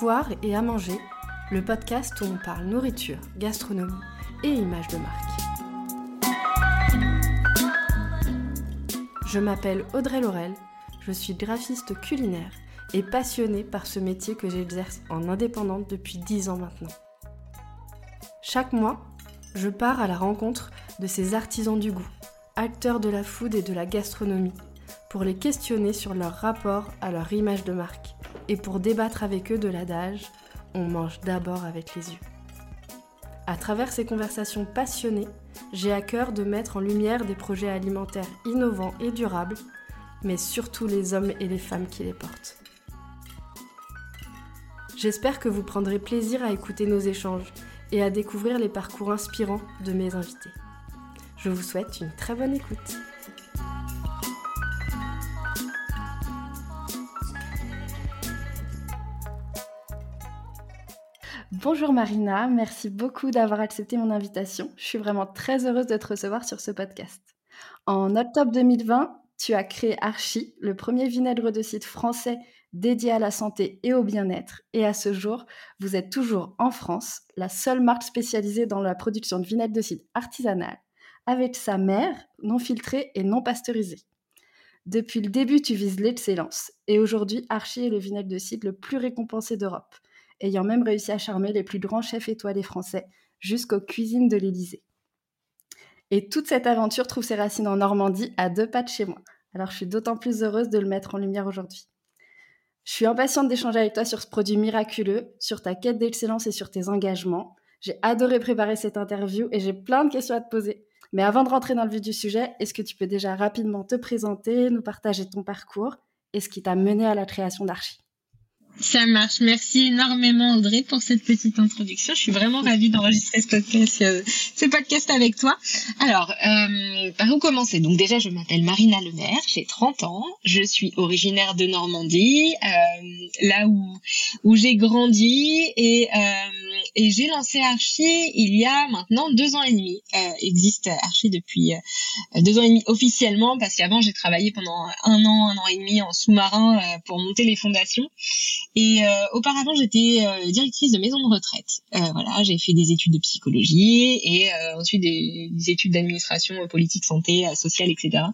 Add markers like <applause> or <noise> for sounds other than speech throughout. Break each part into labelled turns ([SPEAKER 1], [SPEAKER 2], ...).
[SPEAKER 1] Avoir et à manger, le podcast où on parle nourriture, gastronomie et images de marque. Je m'appelle Audrey Laurel, je suis graphiste culinaire et passionnée par ce métier que j'exerce en indépendante depuis 10 ans maintenant. Chaque mois, je pars à la rencontre de ces artisans du goût, acteurs de la food et de la gastronomie, pour les questionner sur leur rapport à leur image de marque et pour débattre avec eux de l'adage On mange d'abord avec les yeux. À travers ces conversations passionnées, j'ai à cœur de mettre en lumière des projets alimentaires innovants et durables, mais surtout les hommes et les femmes qui les portent. J'espère que vous prendrez plaisir à écouter nos échanges et à découvrir les parcours inspirants de mes invités. Je vous souhaite une très bonne écoute. Bonjour Marina, merci beaucoup d'avoir accepté mon invitation. Je suis vraiment très heureuse de te recevoir sur ce podcast. En octobre 2020, tu as créé Archie, le premier vinaigre de cidre français dédié à la santé et au bien-être. Et à ce jour, vous êtes toujours en France, la seule marque spécialisée dans la production de vinaigre de cidre artisanal, avec sa mère non filtrée et non pasteurisée. Depuis le début, tu vises l'excellence. Et aujourd'hui, Archie est le vinaigre de cidre le plus récompensé d'Europe ayant même réussi à charmer les plus grands chefs étoilés français jusqu'aux cuisines de l'Élysée. Et toute cette aventure trouve ses racines en Normandie, à deux pas de chez moi. Alors je suis d'autant plus heureuse de le mettre en lumière aujourd'hui. Je suis impatiente d'échanger avec toi sur ce produit miraculeux, sur ta quête d'excellence et sur tes engagements. J'ai adoré préparer cette interview et j'ai plein de questions à te poser. Mais avant de rentrer dans le vif du sujet, est-ce que tu peux déjà rapidement te présenter, nous partager ton parcours et ce qui t'a mené à la création d'Archie
[SPEAKER 2] ça marche. Merci énormément Audrey pour cette petite introduction. Je suis vraiment ravie d'enregistrer ce podcast, euh, ce podcast avec toi. Alors, euh, par où commencer? Donc déjà, je m'appelle Marina Lemaire, j'ai 30 ans, je suis originaire de Normandie, euh, là où où j'ai grandi et euh, et j'ai lancé Archie il y a maintenant deux ans et demi. Euh, existe Archie depuis euh, deux ans et demi officiellement parce qu'avant j'ai travaillé pendant un an, un an et demi en sous-marin pour monter les fondations. Et euh, auparavant, j'étais euh, directrice de maison de retraite. Euh, voilà, j'ai fait des études de psychologie et ensuite des, des études d'administration politique, santé, sociale, etc.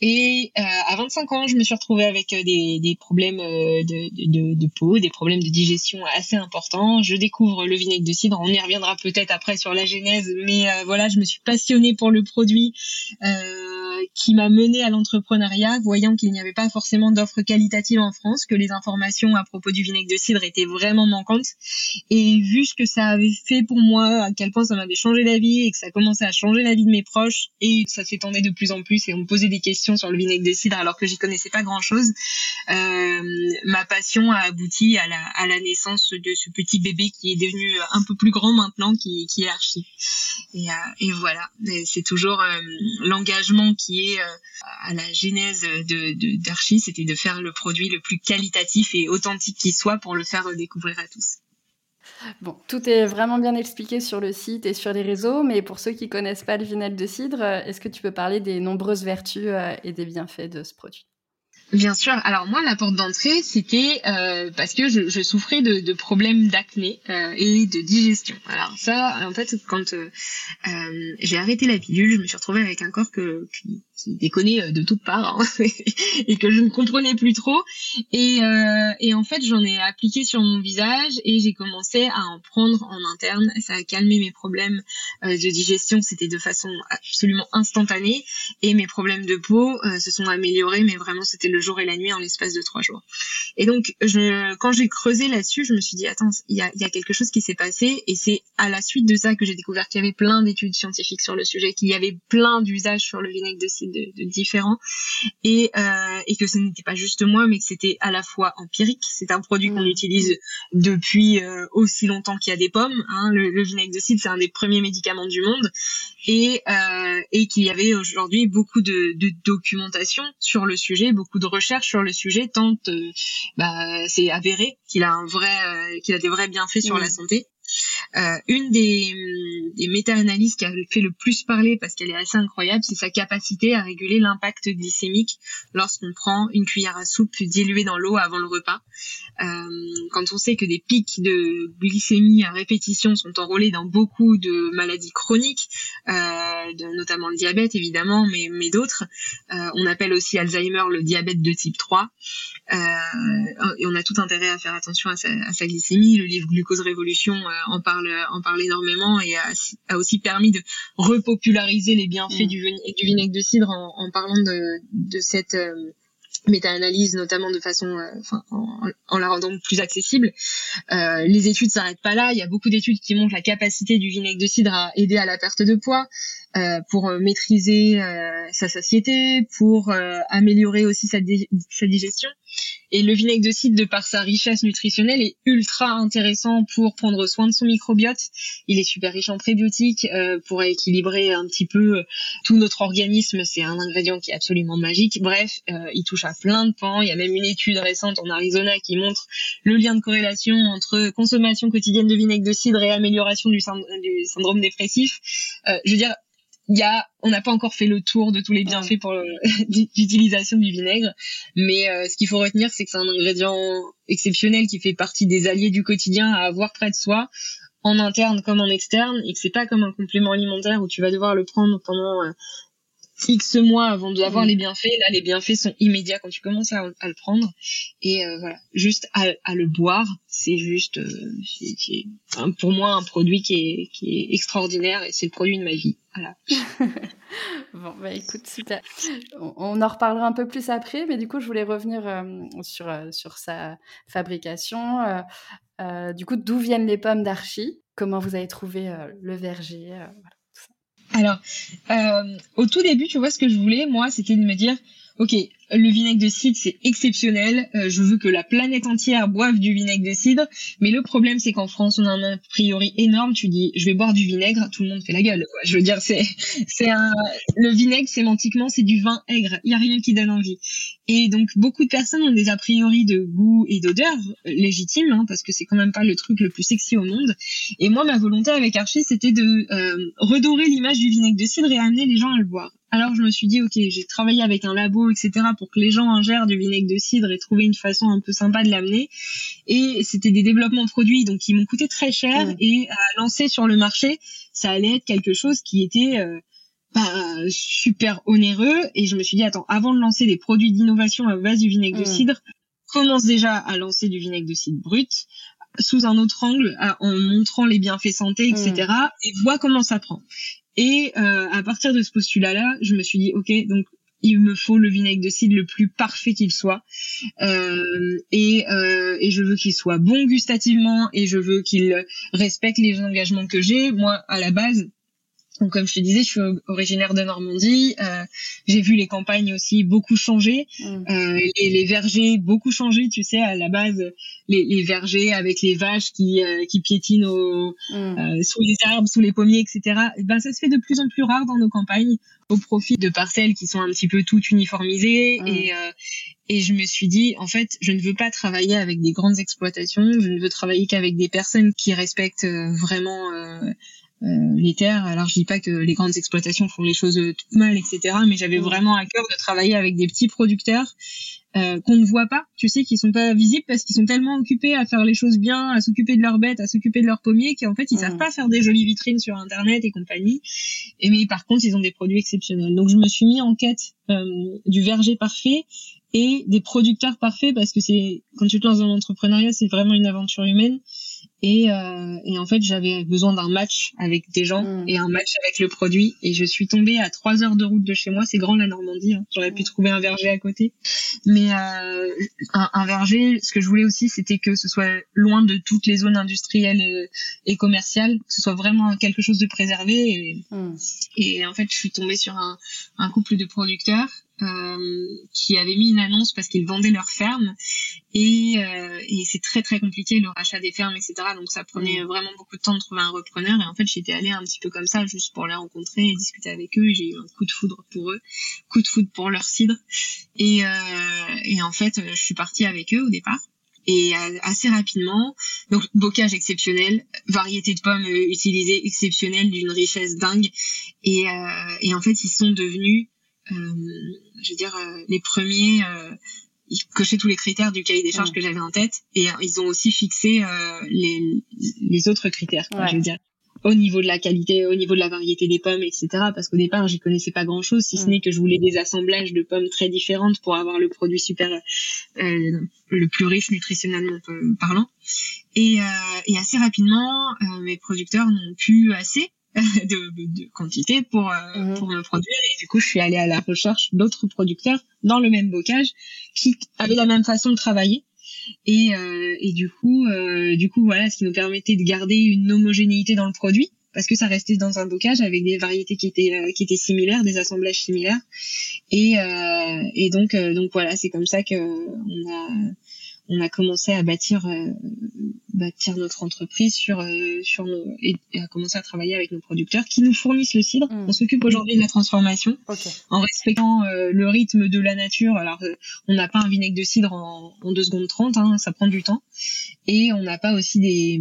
[SPEAKER 2] Et à 25 ans, je me suis retrouvée avec des, des problèmes de, de, de, peau, des problèmes de digestion assez importants. Je découvre le vinaigre de cidre. On y reviendra peut-être après sur la genèse, mais voilà, je me suis passionnée pour le produit. Euh, qui m'a mené à l'entrepreneuriat, voyant qu'il n'y avait pas forcément d'offres qualitatives en France, que les informations à propos du vinaigre de cidre étaient vraiment manquantes. Et vu ce que ça avait fait pour moi, à quel point ça m'avait changé la vie et que ça commençait à changer la vie de mes proches et ça s'étendait de plus en plus et on me posait des questions sur le vinaigre de cidre alors que j'y connaissais pas grand chose, euh, ma passion a abouti à la, naissance de ce petit bébé qui est devenu un peu plus grand maintenant, qui, est Archie. Et, euh, voilà, c'est toujours euh, l'engagement qui euh, à la genèse de d'Archie, c'était de faire le produit le plus qualitatif et authentique qui soit pour le faire découvrir à tous.
[SPEAKER 1] Bon, tout est vraiment bien expliqué sur le site et sur les réseaux, mais pour ceux qui connaissent pas le vinaigre de cidre, est-ce que tu peux parler des nombreuses vertus euh, et des bienfaits de ce produit?
[SPEAKER 2] Bien sûr. Alors moi, la porte d'entrée, c'était euh, parce que je, je souffrais de, problèmes d'acné euh, et de digestion. Alors ça, en fait, quand euh, j'ai arrêté la pilule, je me suis retrouvée avec un corps que, qui euh, de toutes parts hein, <laughs> et que je ne comprenais plus trop. Et, euh, et en fait, j'en ai appliqué sur mon visage et j'ai commencé à en prendre en interne. Ça a calmé mes problèmes euh, de digestion. C'était de façon absolument instantanée et mes problèmes de peau se sont améliorés, mais vraiment c'était le jour et la nuit en l'espace de trois jours. Et donc, quand j'ai creusé là-dessus, je me suis dit attends, il y a quelque chose qui s'est passé et c'est à la suite de ça que j'ai découvert qu'il y avait plein d'études scientifiques sur le sujet, qu'il y avait plein d'usages sur le vinaigre de cidre de, différents. Et, euh, et que ce n'était pas juste moi mais que c'était à la fois empirique. C'est un produit qu'on utilise depuis euh, aussi longtemps qu'il y a des pommes hein. le, vinaigre de cidre c'est un des premiers médicaments du monde. Et, euh, et qu'il y avait aujourd'hui beaucoup de, de, documentation sur le sujet beaucoup de recherches sur le sujet tant euh, bah, c'est avéré qu'il a un vrai qu'il a des vrais bienfaits sur la santé Euh, une des, des méta-analyses qui a fait le plus parler parce qu'elle est assez incroyable, c'est sa capacité à réguler l'impact glycémique lorsqu'on prend une cuillère à soupe diluée dans l'eau avant le repas. Euh, quand on sait que des pics de glycémie à répétition sont enrôlés dans beaucoup de maladies chroniques, euh, notamment le diabète évidemment, mais, mais d'autres, euh, on appelle aussi Alzheimer le diabète de type 3. Euh, et on a tout intérêt à faire attention à sa, à sa glycémie. Le livre Glucose Révolution euh, en parle en parle énormément et a, a, aussi permis de repopulariser les bienfaits mm. du, du, vinaigre de cidre en, en parlant de, de cette euh, méta-analyse notamment de façon enfin, en, en, la rendant plus accessible euh, les études s'arrêtent pas là il y a beaucoup d'études qui montrent la capacité du vinaigre de cidre à aider à la perte de poids euh, pour euh, maîtriser euh, sa satiété, pour améliorer aussi sa, sa, digestion. Et le vinaigre de cidre, de par sa richesse nutritionnelle, est ultra intéressant pour prendre soin de son microbiote. Il est super riche en prébiotiques pour équilibrer un petit peu tout notre organisme. C'est un ingrédient qui est absolument magique. Bref, il touche à plein de pans. Il y a même une étude récente en Arizona qui montre le lien de corrélation entre consommation quotidienne de vinaigre de cidre et amélioration du, syndrome dépressif. je veux dire, il y a, on n'a pas encore fait le tour de tous les bienfaits pour <laughs> l'utilisation du vinaigre, mais euh, ce qu'il faut retenir, c'est que c'est un ingrédient exceptionnel qui fait partie des alliés du quotidien à avoir près de soi, en interne comme en externe, et que c'est pas comme un complément alimentaire où tu vas devoir le prendre pendant euh, X mois avant d'avoir mm. les bienfaits. Là, les bienfaits sont immédiats quand tu commences à, le prendre. Et euh, voilà, juste à, le boire, c'est juste, euh, c'est, pour moi, un produit qui est, qui est extraordinaire et c'est le produit de ma vie. Voilà. <laughs>
[SPEAKER 1] bon, bah écoute, super. On, en reparlera un peu plus après, mais du coup, je voulais revenir euh, sur, sur sa fabrication. du coup, d'où viennent les pommes d'Archie? Comment vous avez trouvé le verger? Voilà.
[SPEAKER 2] Alors, euh, au tout début, tu vois, ce que je voulais, moi, c'était de me dire, ok, le vinaigre de cidre, c'est exceptionnel. Euh, je veux que la planète entière boive du vinaigre de cidre. Mais le problème, c'est qu'en France, on a un a priori énorme. Tu dis, je vais boire du vinaigre, tout le monde fait la gueule. Je veux dire, c'est, <laughs> c'est un, le vinaigre, sémantiquement, c'est du vin aigre. Il y a rien qui donne envie. Et donc, beaucoup de personnes ont des a priori de goût et d'odeur légitimes, hein, parce que c'est quand même pas le truc le plus sexy au monde. Et moi, ma volonté avec Archie, c'était de euh, redorer l'image du vinaigre de cidre et amener les gens à le boire. Alors je me suis dit, ok, j'ai travaillé avec un labo, etc., pour que les gens ingèrent du vinaigre de cidre et trouver une façon un peu sympa de l'amener. Et c'était des développements de produits, donc qui m'ont coûté très cher. Et à lancer sur le marché, ça allait être quelque chose qui était euh, bah, super onéreux. Et je me suis dit, attends, avant de lancer des produits d'innovation à base du vinaigre de cidre, commence déjà à lancer du vinaigre de cidre brut sous un autre angle en montrant les bienfaits santé, etc. Et vois comment ça prend. Et euh, à partir de ce postulat-là, je me suis dit, ok, donc il me faut le vinaigre de cidre le plus parfait qu'il soit. Euh, et, euh, et je veux qu'il soit bon gustativement et je veux qu'il respecte les engagements que j'ai. Moi, à la base, donc, comme je te disais, je suis originaire de Normandie. Euh, j'ai vu les campagnes aussi beaucoup changer, mm. euh, les, les, vergers beaucoup changer. Tu sais, à la base, les, les vergers avec les vaches qui, euh, qui piétinent au, mm. euh, sous les arbres, sous les pommiers, etc. Et ben, ça se fait de plus en plus rare dans nos campagnes, au profit de parcelles qui sont un petit peu toutes uniformisées. Mm. Et, euh, et je me suis dit, en fait, je ne veux pas travailler avec des grandes exploitations. Je ne veux travailler qu'avec des personnes qui respectent vraiment euh, les terres. Alors je dis pas que les grandes exploitations font les choses euh, toutes mal, etc. Mais j'avais mm. vraiment à cœur de travailler avec des petits producteurs euh, qu'on ne voit pas, tu sais, qui sont pas visibles parce qu'ils sont tellement occupés à faire les choses bien, à s'occuper de leurs bêtes, à s'occuper de leurs pommiers, qu'en fait ils savent mm. pas faire des jolies vitrines sur internet et compagnie. Et mais par contre ils ont des produits exceptionnels. Donc je me suis mis en quête euh, du verger parfait et des producteurs parfaits parce que c'est quand tu te lances dans l'entrepreneuriat, c'est vraiment une aventure humaine. Et, euh, et en fait, j'avais besoin d'un match avec des gens mm. et un match avec le produit. Et je suis tombée à trois heures de route de chez moi. C'est grand la Normandie. Hein. J'aurais pu mm. trouver un verger à côté. Mais euh, un, un, verger, ce que je voulais aussi, c'était que ce soit loin de toutes les zones industrielles et, et, commerciales, que ce soit vraiment quelque chose de préservé. Et, mm. et en fait, je suis tombée sur un, un couple de producteurs euh, qui avaient mis une annonce parce qu'ils vendaient leur ferme et, euh, et c'est très très compliqué le rachat des fermes etc donc ça prenait mm. vraiment beaucoup de temps de trouver un repreneur. Et en fait j'étais allée un petit peu comme ça juste pour les rencontrer et discuter avec eux. J'ai eu un coup de foudre pour eux coup de foudre pour leur cidre. Et, euh, et en fait je suis partie avec eux au départ. Et assez rapidement, donc bocage exceptionnel, variété de pommes utilisées exceptionnelle d'une richesse dingue. Et, et en fait, ils sont devenus, je veux dire, les premiers ils cochaient tous les critères du cahier des charges que j'avais en tête et ils ont aussi fixé les, les autres critères, je veux dire au niveau de la qualité, au niveau de la variété des pommes, etc. Parce qu'au départ, j'y connaissais pas grand-chose, si ce mm. n'est que je voulais des assemblages de pommes très différentes pour avoir le produit super, euh, le plus riche nutritionnellement parlant. Et, euh, et assez rapidement, euh, mes producteurs n'ont plus assez <laughs> de, de, quantité pour, mm. pour me produire. Et du coup, je suis allée à la recherche d'autres producteurs dans le même bocage qui avaient la même façon de travailler et, euh, et du coup, euh, du coup, voilà, ce qui nous permettait de garder une homogénéité dans le produit parce que ça restait dans un bocage avec des variétés qui étaient euh, qui étaient similaires, des assemblages similaires. Et, euh, et donc donc voilà, c'est comme ça que on a on a commencé à bâtir euh, bâtir notre entreprise sur euh, sur nos, et, à commencer à travailler avec nos producteurs qui nous fournissent le cidre. Mm. On s'occupe aujourd'hui de la transformation en respectant euh, le rythme de la nature. Alors on n'a pas un vinaigre de cidre en, en 2 secondes 30, hein, ça prend du temps. Et on n'a pas aussi des,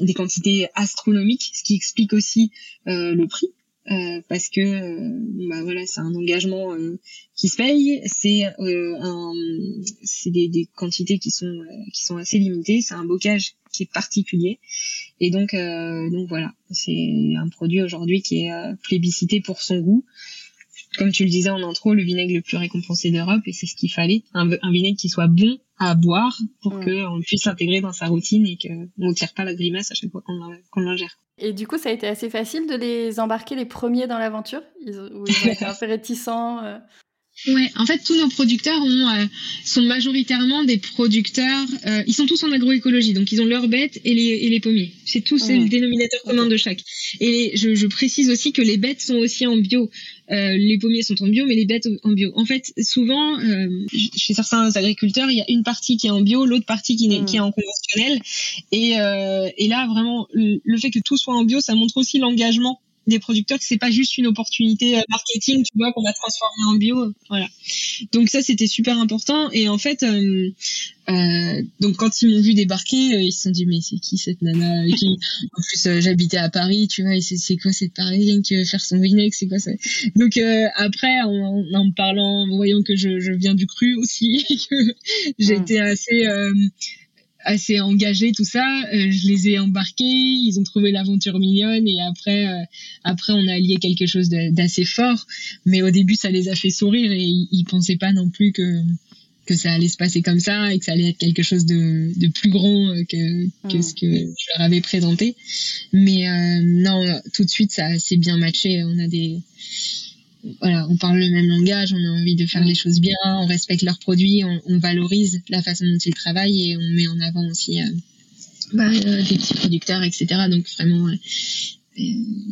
[SPEAKER 2] des quantités astronomiques, ce qui explique aussi le prix. Euh, parce que euh, bah voilà c'est un engagement euh, qui se paye. C'est un c'est des, des, quantités qui sont qui sont assez limitées. C'est un bocage qui est particulier. Et donc donc voilà. C'est un produit aujourd'hui qui est plébiscité pour son goût. Comme tu le disais en intro le vinaigre le plus récompensé d'Europe et c'est ce qu'il fallait. Un, un, vinaigre qui soit bon à boire pour mm. qu'on puisse l'intégrer dans sa routine et qu'on ne tire pas la grimace à chaque fois qu'on l'ingère
[SPEAKER 1] et du coup, ça a été assez facile de les embarquer les premiers dans l'aventure? Ils, Ou ils ont été <laughs> un peu réticents euh?
[SPEAKER 2] Ouais, en fait, tous nos producteurs ont, euh, sont majoritairement des producteurs. Euh, ils sont tous en agroécologie, donc ils ont leurs bêtes et les, et les pommiers. C'est tout, c'est le mmh. dénominateur commun de chaque. Et je, je, précise aussi que les bêtes sont aussi en bio. Euh, les pommiers sont en bio, mais les bêtes en bio. En fait, souvent, euh, chez certains agriculteurs, il y a une partie qui est en bio, l'autre partie qui, est, qui est en conventionnel. Et, euh, et là, vraiment, le fait que tout soit en bio, ça montre aussi l'engagement des producteurs que c'est pas juste une opportunité euh, marketing, tu vois, qu'on a transformé en bio. Voilà. Donc ça, c'était super important. Et en fait, euh, euh, donc quand ils m'ont vu débarquer, euh, ils se sont dit mais c'est qui cette nana qui... En plus, j'habitais à Paris, tu vois, et c'est quoi cette Parisienne qui veut faire son vinaigre, c'est quoi ça? Donc après, en, en, me parlant, en voyant que je, je viens du cru aussi, <laughs> j'étais mmh. assez assez engagés tout ça. Euh, je les ai embarqués ils ont trouvé l'aventure mignonne et après euh, après on a lié quelque chose d'assez fort. Mais au début ça les a fait sourire et ils, ils pensaient pas non plus que que ça allait se passer comme ça et que ça allait être quelque chose de, de plus grand euh, que, que hmm. ce que je leur avais présenté. Mais non tout de suite ça s'est bien matché. On a des voilà, on parle le même langage, on a envie de faire les choses bien, on respecte leurs produits, on, valorise la façon dont ils travaillent et on met en avant aussi euh, bah, euh, des petits producteurs, etc. Donc vraiment, euh,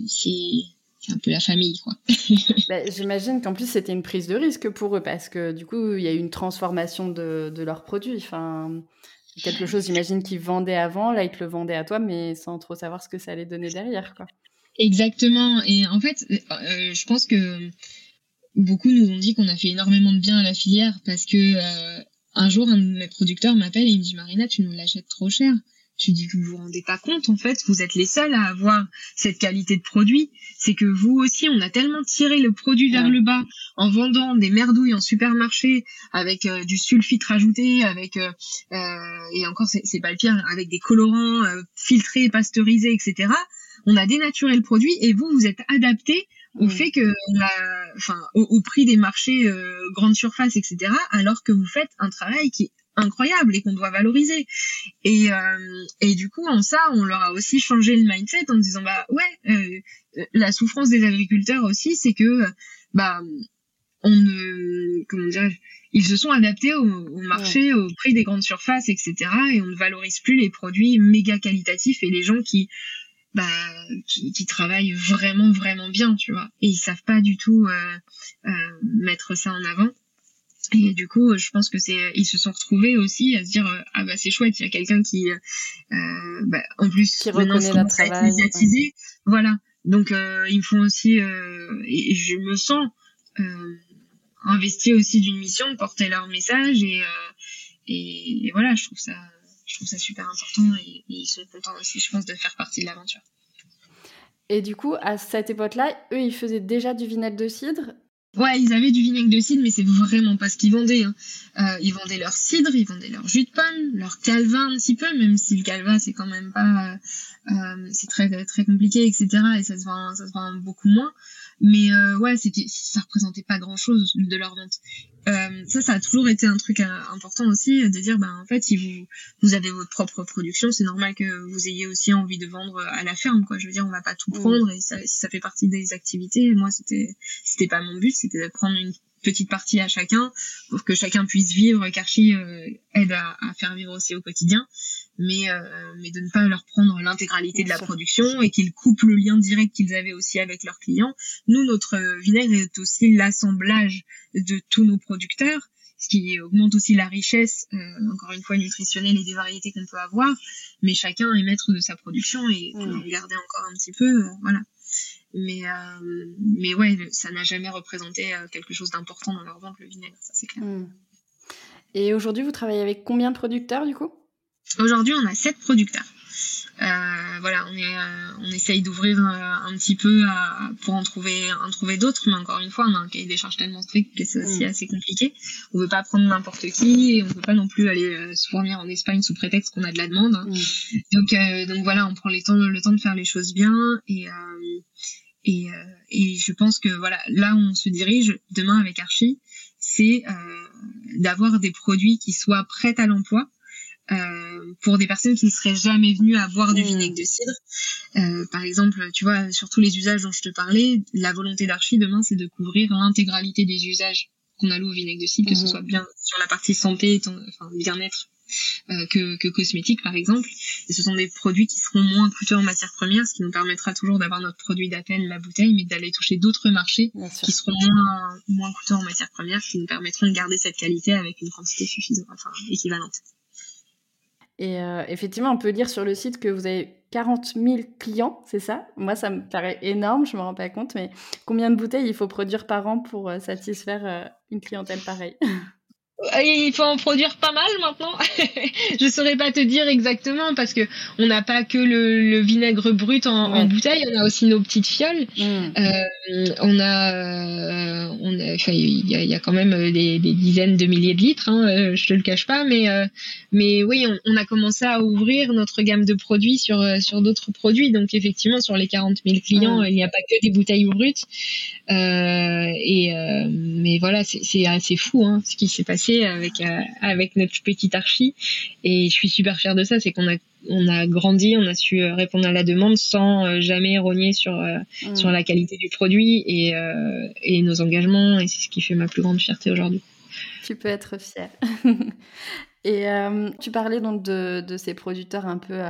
[SPEAKER 2] c'est un peu la famille, quoi. <laughs>
[SPEAKER 1] Bah, j'imagine qu'en plus c'était une prise de risque pour eux parce que du coup il y a eu une transformation de, de leurs produits. Enfin, quelque chose, j'imagine qu'ils vendaient avant, là ils te le vendaient à toi, mais sans trop savoir ce que ça allait donner derrière, quoi.
[SPEAKER 2] Exactement. Et en fait, euh, je pense que beaucoup nous ont dit qu'on a fait énormément de bien à la filière parce que euh, un jour, un de mes producteurs m'appelle et il me dit Marina, tu nous l'achètes trop cher. Je dis, vous vous rendez pas compte, en fait, vous êtes les seuls à avoir cette qualité de produit. C'est que vous aussi, on a tellement tiré le produit vers le bas en vendant des merdouilles en supermarché avec euh, du sulfite rajouté, avec et encore c'est pas le pire, avec des colorants filtrés, pasteurisés, etc on a dénaturé le produit et vous, vous êtes adapté au mm. fait que, enfin, au, prix des marchés euh, grande surface, etc. Alors que vous faites un travail qui est incroyable et qu'on doit valoriser. Et, euh, et du coup, en ça, on leur a aussi changé le mindset en disant, bah ouais, euh, la souffrance des agriculteurs aussi, c'est que, bah, on ne, comment dire, ils se sont adaptés au, au marché, au prix des grandes surfaces, etc. Et on ne valorise plus les produits méga qualitatifs et les gens qui bah qui, qui, travaillent vraiment vraiment bien tu vois. Et ils savent pas du tout euh, euh, mettre ça en avant. Et du coup je pense que c'est ils se sont retrouvés aussi à se dire euh, ah bah c'est chouette il y a quelqu'un qui euh, bah, en plus
[SPEAKER 1] qui reconnaît notre travail
[SPEAKER 2] médiatisé voilà. Donc euh, ils font aussi et je me sens investi aussi d'une mission porter leur message et, et, et voilà je trouve ça je trouve ça super important et, ils sont contents aussi, je pense, de faire partie de l'aventure.
[SPEAKER 1] Et du coup, à cette époque-là, eux, ils faisaient déjà du vinaigre de cidre?
[SPEAKER 2] Ouais, ils avaient du vinaigre de cidre, mais c'est vraiment pas ce qu'ils vendaient. Hein. Euh, ils vendaient leur cidre, ils vendaient leur jus de pomme, leur calvin un petit peu, même si le calvin c'est quand même pas, euh, c'est très très compliqué, etc. Et ça se vend, ça se vend beaucoup moins. Mais euh, ouais, c'était, ça représentait pas grand chose de leur vente. Euh, ça, ça a toujours été un truc euh, important aussi, de dire, ben en fait, si vous vous avez votre propre production, c'est normal que vous ayez aussi envie de vendre à la ferme, quoi. Je veux dire, on va pas tout prendre, et ça, si ça fait partie des activités, moi, c'était c'était pas mon but, c'était de prendre une petite partie à chacun pour que chacun puisse vivre, qu'Archie euh, aide à, à, faire vivre aussi au quotidien, mais, euh, mais de ne pas leur prendre l'intégralité de la production et qu'ils coupent le lien direct qu'ils avaient aussi avec leurs clients. Nous, notre vinaigre est aussi l'assemblage de tous nos producteurs, ce qui augmente aussi la richesse, euh, encore une fois, nutritionnelle et des variétés qu'on peut avoir, mais chacun est maître de sa production et mmh. regarder encore un petit peu, voilà mais euh, mais ouais ça n'a jamais représenté euh, quelque chose d'important dans leur vente le vinaigre ça c'est clair. Hmm.
[SPEAKER 1] et aujourd'hui vous travaillez avec combien de producteurs du coup?
[SPEAKER 2] Aujourd'hui on a sept producteurs voilà, on, est, euh, on essaye d'ouvrir euh, un petit peu pour en trouver, en trouver d'autres, mais encore une fois, on a un cahier des charges tellement strict que c'est aussi mm. assez compliqué. On veut pas prendre n'importe qui et on veut pas non plus aller se fournir en Espagne sous prétexte qu'on a de la demande. Mm. Donc, donc voilà, on prend les temps, le temps de faire les choses bien et et, et je pense que voilà, là où on se dirige demain avec Archie, c'est d'avoir des produits qui soient prêts à l'emploi euh, pour des personnes qui ne seraient jamais venues à boire du mmh. vinaigre de cidre. Euh, par exemple, tu vois, sur tous les usages dont je te parlais, la volonté d'Archie demain, c'est de couvrir l'intégralité des usages qu'on alloue au vinaigre de cidre, que ce mmh. soit bien sur la partie santé, enfin bien-être, euh, que, que cosmétique par exemple. Et ce sont des produits qui seront moins coûteux en matière première, ce qui nous permettra toujours d'avoir notre produit d'appel, la bouteille, mais d'aller toucher d'autres marchés qui seront moins, moins coûteux en matière première, qui nous permettront de garder cette qualité avec une quantité suffisante, enfin équivalente.
[SPEAKER 1] Et euh, effectivement, on peut lire sur le site que vous avez 40 000 clients, c'est ça? Moi, ça me paraît énorme, je ne me rends pas compte, mais combien de bouteilles il faut produire par an pour euh, satisfaire euh, une clientèle pareille? <laughs>
[SPEAKER 2] il faut en produire pas mal maintenant. <laughs> je saurais pas te dire exactement parce que on n'a pas que le, vinaigre brut en, bouteille, on a aussi nos petites fioles. Mm. Euh, on a, euh, on il y a, quand même des, dizaines de milliers de litres. Hein, euh, je te le cache pas, mais mais oui, on, a commencé à ouvrir notre gamme de produits sur sur d'autres produits. Donc effectivement, sur les 40 000 clients, mm. il n'y a pas que des bouteilles brutes. et mais voilà, c'est assez fou hein, ce qui s'est passé avec euh, avec notre petite archi et je suis super fière de ça c'est qu'on a on a grandi on a su euh, répondre à la demande sans euh, jamais rogner sur mm. sur la qualité du produit et et nos engagements. Et c'est ce qui fait ma plus grande fierté aujourd'hui.
[SPEAKER 1] Tu peux être fière. <laughs> Et tu parlais donc de, de, ces producteurs un peu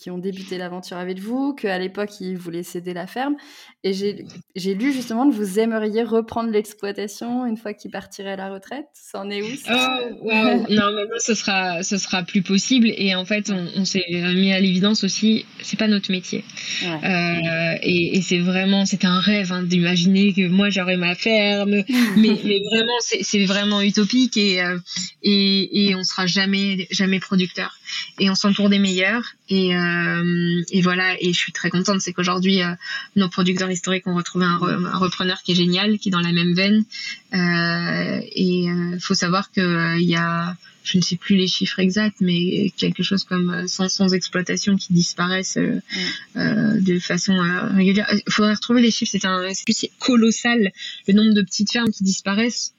[SPEAKER 1] qui ont débuté l'aventure avec vous, qu'à l'époque, ils voulaient céder la ferme. Et j'ai lu justement que vous aimeriez reprendre l'exploitation une fois qu'ils partiraient à la retraite. Ça en est où
[SPEAKER 2] oh, Non, maintenant, ce sera, ce sera plus possible. Et en fait, on, s'est mis à l'évidence aussi, c'est pas notre métier. Euh, et, c'est vraiment, c'est un rêve hein, d'imaginer que moi, j'aurais ma ferme. mais, <laughs> mais vraiment, c'est vraiment utopique et, euh, et, et on sera jamais, jamais producteur. Et on s'entoure des meilleurs. Et, euh, et voilà, et je suis très contente, c'est qu'aujourd'hui, euh, nos producteurs historiques ont retrouvé un, repreneur qui est génial, qui est dans la même veine. Euh, et il faut savoir qu'il y a je ne sais plus les chiffres exacts, mais quelque chose comme 500 exploitations qui disparaissent de façon régulière. Il faudrait retrouver les chiffres, c'est un colossal le nombre de petites fermes qui disparaissent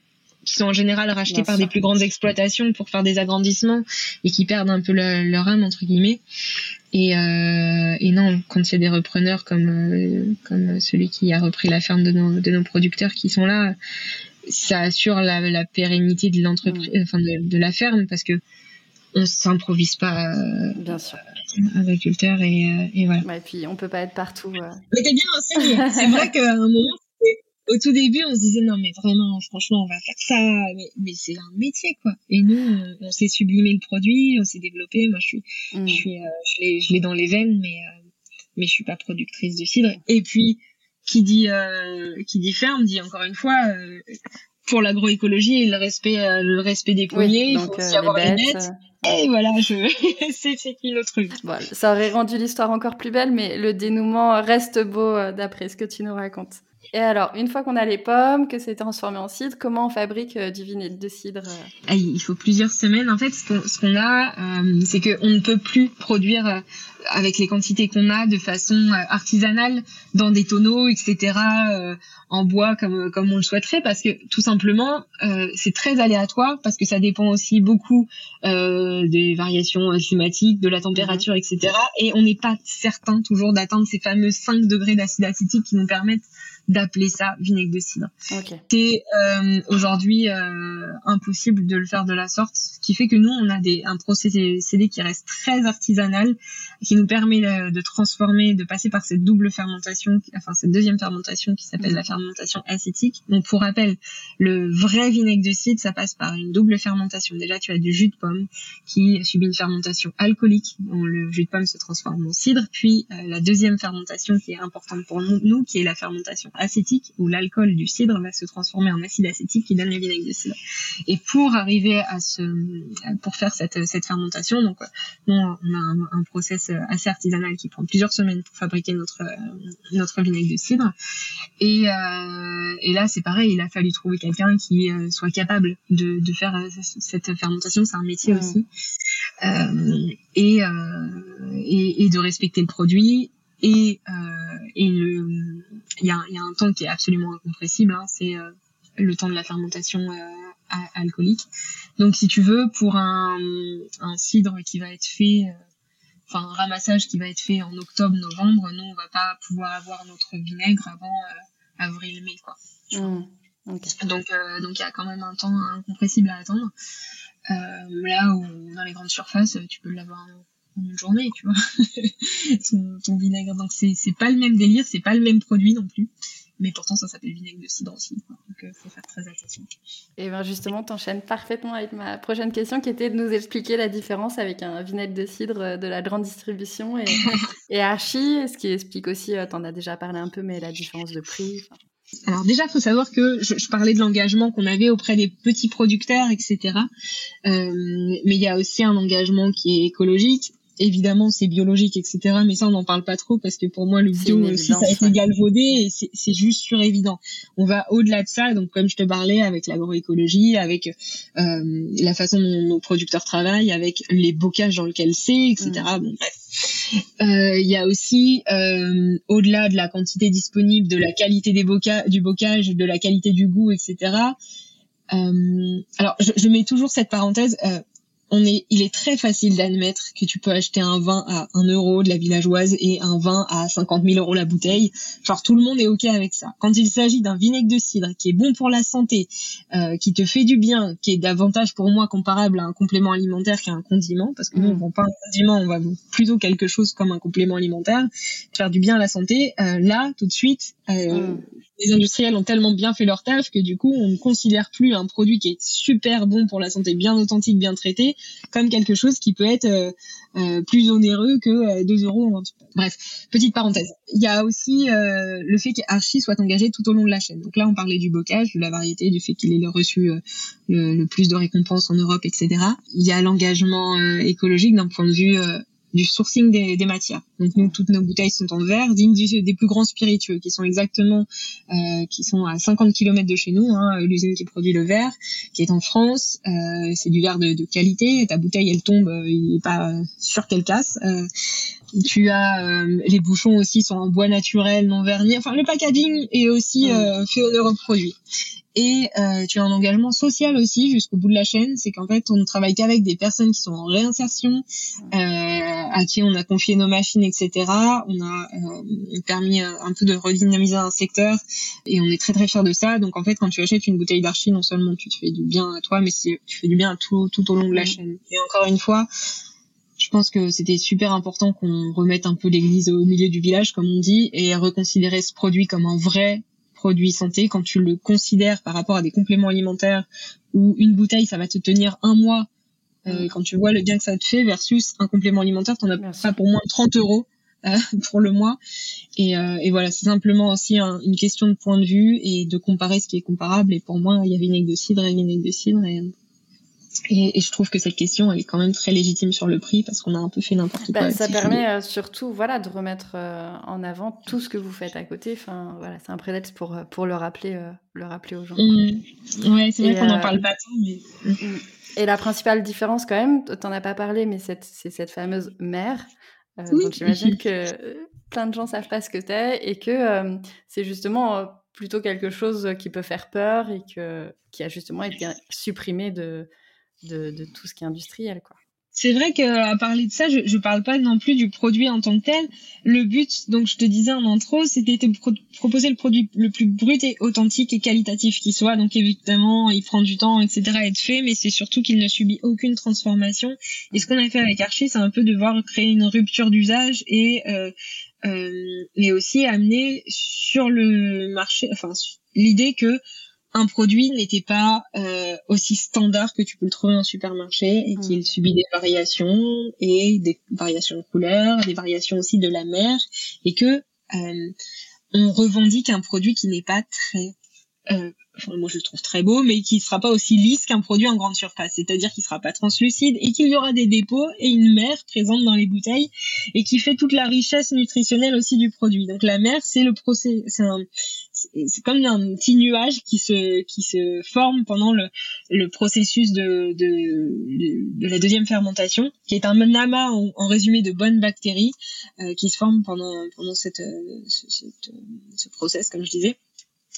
[SPEAKER 2] qui sont en général rachetés par des plus grandes exploitations pour faire des agrandissements et qui perdent un peu leur âme entre guillemets. Et, euh, et non, quand c'est des repreneurs comme euh, comme celui qui a repris la ferme de nos, de nos producteurs qui sont là, ça assure la, la pérennité de l'entreprise, mm. enfin de, de, la ferme parce que on s'improvise pas euh,
[SPEAKER 1] bien sûr
[SPEAKER 2] agriculteur et, euh, et voilà.
[SPEAKER 1] Ouais, et puis on peut pas être partout.
[SPEAKER 2] Mais t'es bien enseigné. c'est vrai <laughs> qu'à un moment au tout début, on se disait non mais vraiment, franchement, on va faire ça, mais, c'est un métier quoi. Et nous, on, on s'est sublimé le produit, on s'est développé. Moi, je suis, mm. je suis, euh, je l'ai dans les veines, mais euh, mais je suis pas productrice de cidre. Et puis, qui dit euh, qui dit ferme, dit encore une fois. Euh, pour l'agroécologie et le respect, le respect des poulaillers, il faut aussi avoir les bêtes. Et voilà, je <laughs> c'est autre vie.
[SPEAKER 1] Bon, ça aurait rendu l'histoire encore plus belle, mais le dénouement reste beau d'après ce que tu nous racontes. Et alors, une fois qu'on a les pommes, que c'est transformé en cidre, comment on fabrique euh, du vinaigre de cidre euh
[SPEAKER 2] ah, Il faut plusieurs semaines. En fait, ce qu'on a, euh, c'est qu'on ne peut plus produire avec les quantités qu'on a de façon artisanale dans des tonneaux, etc., en bois comme comme on le souhaiterait, parce que tout simplement, c'est très aléatoire, parce que ça dépend aussi beaucoup des variations climatiques, de la température, etc. Et on n'est pas certain toujours d'atteindre ces fameux 5 degrés d'acide acétique qui nous permettent d'appeler ça vinaigre de cidre. C'est euh, aujourd'hui euh, impossible de le faire de la sorte, ce qui fait que nous, on a des, un procédé qui reste très artisanal, qui nous permet de, transformer, de passer par cette double fermentation, enfin cette deuxième fermentation qui s'appelle la fermentation acétique. Donc pour rappel, le vrai vinaigre de cidre, ça passe par une double fermentation. Déjà, tu as du jus de pomme qui subit une fermentation alcoolique, dont le jus de pomme se transforme en cidre, puis euh, la deuxième fermentation qui est importante pour nous, qui est la fermentation acétique où l'alcool du cidre va se transformer en acide acétique qui donne le vinaigre de cidre. Et pour arriver à ce, pour faire cette, cette fermentation, donc on a un, un, process assez artisanal qui prend plusieurs semaines pour fabriquer notre notre vinaigre de cidre. Et, euh, et là c'est pareil, il a fallu trouver quelqu'un qui euh, soit capable de, de faire euh, cette fermentation, c'est un métier aussi, euh, et, euh, et, et de respecter le produit et, euh, et le il y a, y a, un temps qui est absolument incompressible hein, c'est euh, le temps de la fermentation euh, alcoolique. Donc si tu veux pour un, un cidre qui va être fait euh, enfin un ramassage qui va être fait en octobre novembre nous on va pas pouvoir avoir notre vinaigre avant avril mai quoi. Mmh, donc donc il y a quand même un temps incompressible à attendre. Là où dans les grandes surfaces tu peux l'avoir une journée, tu vois, <laughs> ton, vinaigre. Donc c'est c'est pas le même délire, c'est pas le même produit non plus. Mais pourtant ça s'appelle vinaigre de cidre aussi, quoi. donc euh, faut faire très attention.
[SPEAKER 1] Et ben justement, t'enchaînes parfaitement avec ma prochaine question qui était de nous expliquer la différence avec un vinaigre de cidre euh, de la grande distribution et, <laughs> et Archie, ce qui explique aussi, euh, t'en as déjà parlé un peu, mais la différence de prix.
[SPEAKER 2] Alors déjà, il faut savoir que je, parlais de l'engagement qu'on avait auprès des petits producteurs, etc. Euh, mais il y a aussi un engagement qui est écologique évidemment c'est biologique etc mais ça on n'en parle pas trop parce que pour moi le bio aussi ça a été galvaudé et c'est juste sur évident on va au-delà de ça donc comme je te parlais avec l'agroécologie avec euh, la façon dont nos producteurs travaillent avec les bocages dans lesquels c'est etc mm. bon bref. Euh, il y a aussi euh, au-delà de la quantité disponible de la qualité des boca du bocage de la qualité du goût etc euh, alors je, je, mets toujours cette parenthèse euh, on est, il est très facile d'admettre que tu peux acheter un vin à 1 euro de la villageoise et un vin à 50 000 euros la bouteille. Genre tout le monde est ok avec ça. Quand il s'agit d'un vinaigre de cidre qui est bon pour la santé, euh, qui te fait du bien, qui est davantage pour moi comparable à un complément alimentaire qu'à un condiment, parce que nous on mm. vend pas un condiment, on va plutôt quelque chose comme un complément alimentaire, faire du bien à la santé. Euh, là, tout de suite, euh, mm les industriels ont tellement bien fait leur taf que du coup, on ne considère plus un produit qui est super bon pour la santé, bien authentique, bien traité, comme quelque chose qui peut être euh, euh, plus onéreux que 2 euh, euros. Bref, petite parenthèse. Il y a aussi le fait qu'Archie soit engagé tout au long de la chaîne. Donc là, on parlait du bocage, de la variété, du fait qu'il ait reçu le, le, plus de récompenses en Europe, etc. Il y a l'engagement écologique d'un point de vue du sourcing des, des, matières. Donc nous, toutes nos bouteilles sont en verre, dignes des plus grands spiritueux, qui sont exactement, euh, qui sont à 50 km de chez nous, hein, l'usine qui produit le verre, qui est en France. Euh, c'est du verre de, de, qualité. Ta bouteille, elle tombe, euh, il n'est pas sûr qu'elle casse. Euh, tu as euh, les bouchons aussi sont en bois naturel, non verni. Enfin, le packaging est aussi mmh. fait honneur au produit. Et euh, tu as un engagement social aussi jusqu'au bout de la chaîne, c'est qu'en fait on ne travaille qu'avec des personnes qui sont en réinsertion, euh, à qui on a confié nos machines, etc. On a euh, permis euh, un peu de redynamiser un secteur et on est très très fiers de ça. Donc en fait quand tu achètes une bouteille d'archi, non seulement tu te fais du bien à toi, mais tu fais du bien à tout tout au long de la chaîne. Et encore une fois, je pense que c'était super important qu'on remette un peu l'église au milieu du village, comme on dit, et reconsidérer ce produit comme un vrai produit santé, quand tu le considères par rapport à des compléments alimentaires où une bouteille, ça va te tenir un mois, euh, mm. quand tu vois le bien que ça te fait versus un complément alimentaire, t'en as pas pour moins de 30 euros euh, <laughs> pour le mois. Et, euh, et voilà, c'est simplement aussi une question de point de vue et de comparer ce qui est comparable. Et pour moi, il y a vinaigre de cidre et vinaigre de cidre. Et, Et, je trouve que cette question, elle est quand même très légitime sur le prix parce qu'on a un peu fait n'importe bah, quoi.
[SPEAKER 1] ça permet euh, surtout, voilà, de remettre euh, en avant tout ce que vous faites à côté. Enfin, voilà, c'est un prétexte pour euh, pour le rappeler, le rappeler aux gens.
[SPEAKER 2] Mmh. Ouais, c'est vrai qu'on n'en parle pas tant, mais. Mmh.
[SPEAKER 1] Et la principale différence, quand même, t'en as pas parlé, mais c'est cette fameuse mère. Donc j'imagine que plein de gens savent pas ce que c'est et que c'est justement plutôt quelque chose qui peut faire peur et que qui a justement été supprimé de de, tout ce qui est industriel, quoi.
[SPEAKER 2] C'est vrai qu'à parler de ça, je, je parle pas non plus du produit en tant que tel. Le but, donc je te disais en intro, c'était de proposer le produit le plus brut et authentique et qualitatif qui soit. Donc évidemment, il prend du temps, etc. à être fait, mais c'est surtout qu'il ne subit aucune transformation. Et ce qu'on a fait avec Archie, c'est un peu devoir créer une rupture d'usage et euh, euh, mais aussi amener sur le marché, enfin l'idée que un produit n'était pas euh, aussi standard que tu peux le trouver en supermarché et mm. qu'il subit des variations et des variations de couleur, des variations aussi de la mer et que euh, on revendique un produit qui n'est pas très euh, moi je le trouve très beau, mais qui ne sera pas aussi lisse qu'un produit en grande surface, c'est-à-dire qu'il sera pas translucide et qu'il y aura des dépôts et une mer présente dans les bouteilles et qui fait toute la richesse nutritionnelle aussi du produit. Donc la mer, c'est le procès, c'est un, c'est comme un petit nuage qui se qui se forme pendant le, le processus de, de, la deuxième fermentation, qui est un amas en, résumé de bonnes bactéries euh, qui se forment pendant pendant cette, euh, cette, ce process, comme je disais.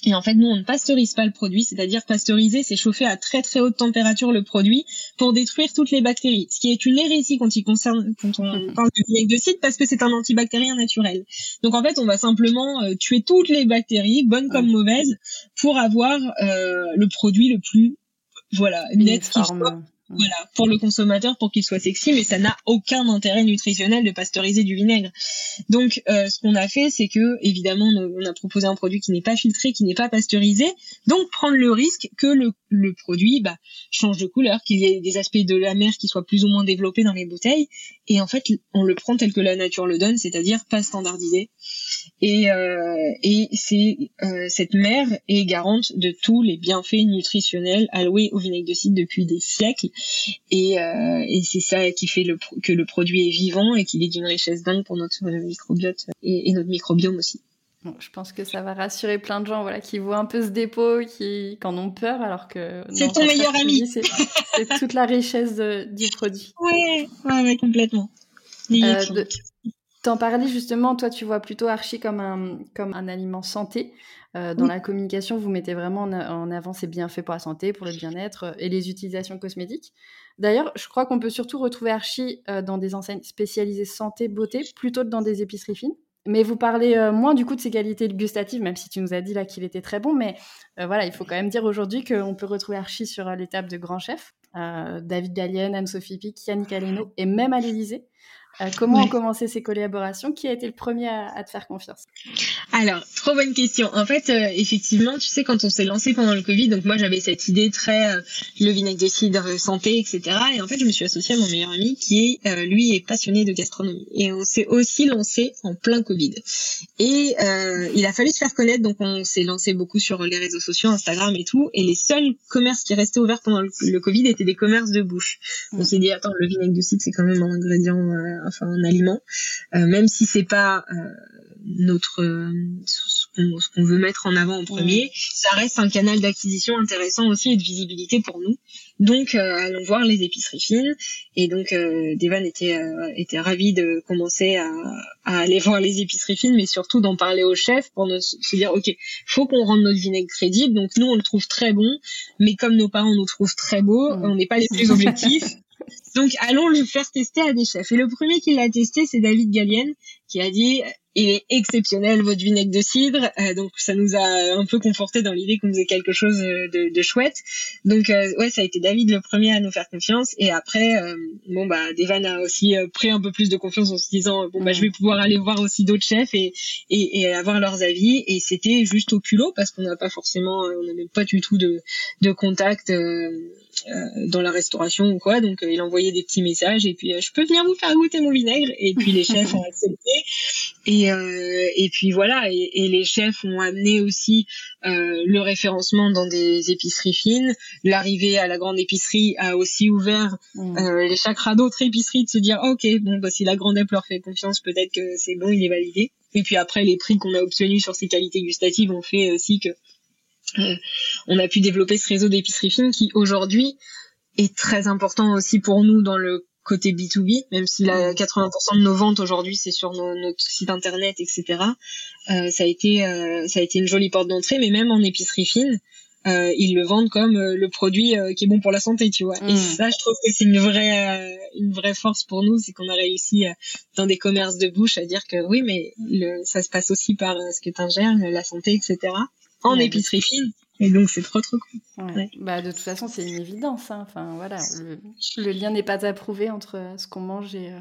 [SPEAKER 2] Et en fait, nous, on ne pasteurise pas le produit, c'est-à-dire pasteuriser, c'est chauffer à très très haute température le produit pour détruire toutes les bactéries. Ce qui est une hérésie quand il concerne, quand on mhm. parle de vinaigre parce que c'est un antibactérien naturel. Donc en fait, on va simplement euh, tuer toutes les bactéries, bonnes comme mauvaises, pour avoir euh, le produit le plus voilà net qui soit voilà, pour le consommateur, pour qu'il soit sexy, mais ça n'a aucun intérêt nutritionnel de pasteuriser du vinaigre. Donc, euh, ce qu'on a fait, c'est que, évidemment, on a proposé un produit qui n'est pas filtré, qui n'est pas pasteurisé, donc prendre le risque que le, le produit bah, change de couleur, qu'il y ait des aspects de la mer qui soient plus ou moins développés dans les bouteilles, et en fait, on le prend tel que la nature le donne, c'est-à-dire pas standardisé. Et, euh, et c'est euh, cette mer est garante de tous les bienfaits nutritionnels alloués au vinaigre de cidre depuis des siècles. Et, euh, et c'est ça qui fait le, que le produit est vivant et qu'il est d'une richesse dingue pour notre microbiote et, et notre microbiome aussi.
[SPEAKER 1] Bon, je pense que ça va rassurer plein de gens voilà, qui voient un peu ce dépôt, qui, qui en ont peur, alors que...
[SPEAKER 2] C'est ton meilleur ami
[SPEAKER 1] C'est toute la richesse du produit. <laughs>
[SPEAKER 2] Ouais, ouais, complètement. Euh,
[SPEAKER 1] T'en parlais justement, toi tu vois plutôt Archie comme un, comme un aliment santé. Euh, dans la communication, vous mettez vraiment en avant ses bienfaits pour la santé, pour le bien-être euh, et les utilisations cosmétiques. D'ailleurs, je crois qu'on peut surtout retrouver Archie euh, dans des enseignes spécialisées santé, beauté, plutôt que dans des épiceries fines. Mais vous parlez moins du coup de ses qualités gustatives, même si tu nous as dit là qu'il était très bon. Mais voilà, il faut quand même dire aujourd'hui qu'on peut retrouver Archie sur l'étape de grands chefs. David Gallienne, Anne-Sophie Pic, Yannick Aleno et même à l'Élysée. Euh, comment ont commencé ces collaborations? Qui a été le premier à, te faire confiance?
[SPEAKER 2] Alors, trop bonne question. En fait, euh, effectivement, tu sais, quand on s'est lancé pendant le Covid, donc moi j'avais cette idée très euh, le vinaigre de cidre santé, etc. Et en fait, je me suis associée à mon meilleur ami qui est lui est passionné de gastronomie. Et on s'est aussi lancé en plein Covid. Et il a fallu se faire connaître, donc on s'est lancé beaucoup sur les réseaux sociaux, Instagram et tout. Et les seuls commerces qui restaient ouverts pendant le, Covid étaient des commerces de bouche. On s'est dit attends, le vinaigre de cidre c'est quand même un ingrédient enfin un aliment, euh, même si c'est pas euh, notre euh, ce qu'on veut mettre en avant en premier, ça reste un canal d'acquisition intéressant aussi et de visibilité pour nous. Donc allons voir les épiceries fines et donc Devan était était ravi de commencer à, à, aller voir les épiceries fines, mais surtout d'en parler au chef pour se dire ok, faut qu'on rende notre vinaigre crédible. Donc nous on le trouve très bon, mais comme nos parents nous trouvent très beau, on n'est pas les plus objectifs. <laughs> Donc allons le faire tester à des chefs. Et le premier qui l'a testé, c'est David Gallienne, qui a dit il est exceptionnel votre vinaigre de cidre. Euh, donc ça nous a un peu conforté dans l'idée qu'on faisait quelque chose de, de chouette. Donc euh, ouais, ça a été David le premier à nous faire confiance. Et après, euh, bon bah Devan a aussi pris un peu plus de confiance en se disant bon bah je vais pouvoir aller voir aussi d'autres chefs et, et, et, avoir leurs avis. Et c'était juste au culot parce qu'on n'a pas forcément, on n'a même pas du tout de, de contact. Dans la restauration ou quoi donc il envoyait des petits messages et puis je peux venir vous faire goûter mon vinaigre et puis les chefs ont accepté <laughs> Et, euh, et puis voilà, et, et, les chefs ont amené aussi euh, le référencement dans des épiceries fines. L'arrivée à la grande épicerie a aussi ouvert mmh. euh, les chakras d'autres épiceries de se dire ok bon bah si la grande app leur fait confiance peut-être que c'est bon il est validé. Et puis après les prix qu'on a obtenus sur ces qualités gustatives ont fait aussi que euh, on a pu développer ce réseau d'épiceries fines qui aujourd'hui est très important aussi pour nous dans le côté B2B, même si la 80% mm. de nos ventes aujourd'hui c'est sur notre site internet, etc. Euh, ça a été euh, ça a été une jolie porte d'entrée, mais même en épicerie fine, euh, ils le vendent comme euh, le produit euh, qui est bon pour la santé, tu vois. Et mm. ça, je trouve que c'est une vraie une vraie force pour nous, c'est qu'on a réussi dans des commerces de bouche à dire que oui, mais le, ça se passe aussi par ce que tu ingères, la santé, etc. En épicerie fine, et donc c'est trop trop cool.
[SPEAKER 1] Ouais. Bah, de toute façon, c'est une évidence. Hein. Enfin voilà, le, lien n'est pas approuvé entre ce qu'on mange et.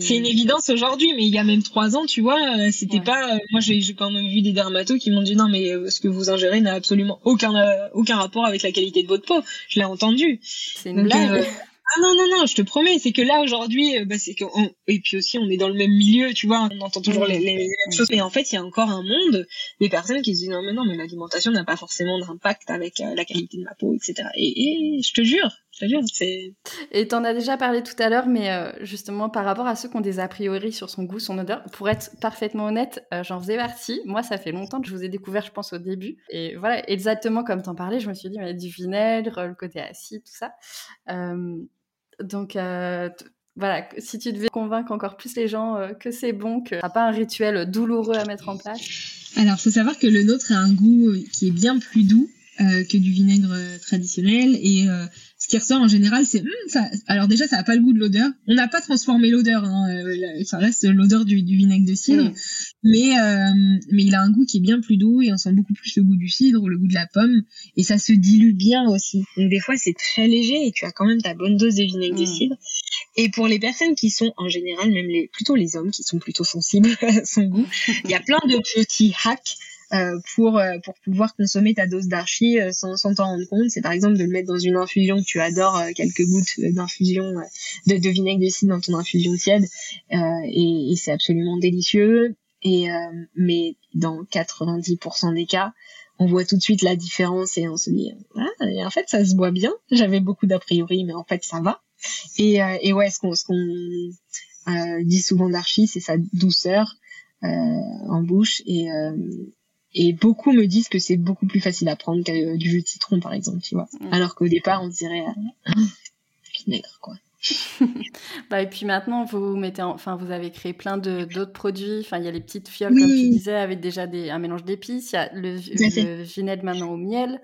[SPEAKER 2] C'est une évidence aujourd'hui, mais il y a même trois ans, tu vois, euh, c'était pas. Euh, moi, j'ai quand même vu des dermatos qui m'ont dit non, mais euh, ce que vous ingérez n'a absolument aucun aucun rapport avec la qualité de votre peau. Je l'ai entendu.
[SPEAKER 1] C'est une blague.
[SPEAKER 2] Ah non, non, non, je te promets, c'est que là aujourd'hui, euh, bah, c'est que et puis aussi on est dans le même milieu, tu vois, on entend toujours les, les, mêmes choses. Et en fait, il y a encore un monde des personnes qui se disent non, mais non, mais l'alimentation n'a pas forcément d'impact avec euh, la qualité de ma peau, etc. Et, je te jure, je te jure, c'est.
[SPEAKER 1] Et t'en as déjà parlé tout à l'heure, mais euh, justement par rapport à ceux qui ont des a priori sur son goût, son odeur, pour être parfaitement honnête, j'en faisais partie. Moi, ça fait longtemps que je vous ai découvert, je pense au début. Et voilà, exactement comme t'en parlais, je me suis dit, mais du vinaigre, le côté acide, tout ça. Donc euh, voilà, si tu devais convaincre encore plus les gens euh, que c'est bon, que n'a pas un rituel douloureux à mettre en place.
[SPEAKER 2] Alors, faut savoir que le nôtre a un goût qui est bien plus doux euh, que du vinaigre traditionnel et qui ressort en général, c'est hum, ça. Alors déjà, ça a pas le goût de l'odeur. On n'a pas transformé l'odeur. Hein, euh, ça reste l'odeur du, du, vinaigre de cidre, mm. mais euh, mais il a un goût qui est bien plus doux et on sent beaucoup plus le goût du cidre ou le goût de la pomme et ça se dilue bien aussi. Donc des fois, c'est très léger et tu as quand même ta bonne dose de vinaigre de mm. cidre. Et pour les personnes qui sont en général, même les plutôt les hommes qui sont plutôt sensibles <laughs> à son goût, il y a plein de petits hacks pour euh, pour pouvoir consommer ta dose d'archi euh, sans sans t'en rendre compte. C'est par exemple de le mettre dans une infusion que tu adores, quelques gouttes d'infusion de, de, vinaigre de cidre dans ton infusion tiède, et, et c'est absolument délicieux. Et mais dans 90% des cas, on voit tout de suite la différence et on se dit ah, en fait ça se boit bien. J'avais beaucoup d'a priori, mais en fait ça va. Et, et ouais, ce qu'on ce qu'on dit souvent d'archi, c'est sa douceur en bouche et et beaucoup me disent que c'est beaucoup plus facile à prendre que du jus de citron, par exemple, tu vois. Mm. Alors qu'au départ, on dirait euh, <clears throat> vinaigre, quoi. <laughs>
[SPEAKER 1] bah, et puis maintenant, vous mettez, enfin, vous avez créé plein de d'autres produits. Enfin, il y a les petites fioles, comme tu disais, avec déjà des, un mélange d'épices. Il y a le, le vinaigre maintenant au miel.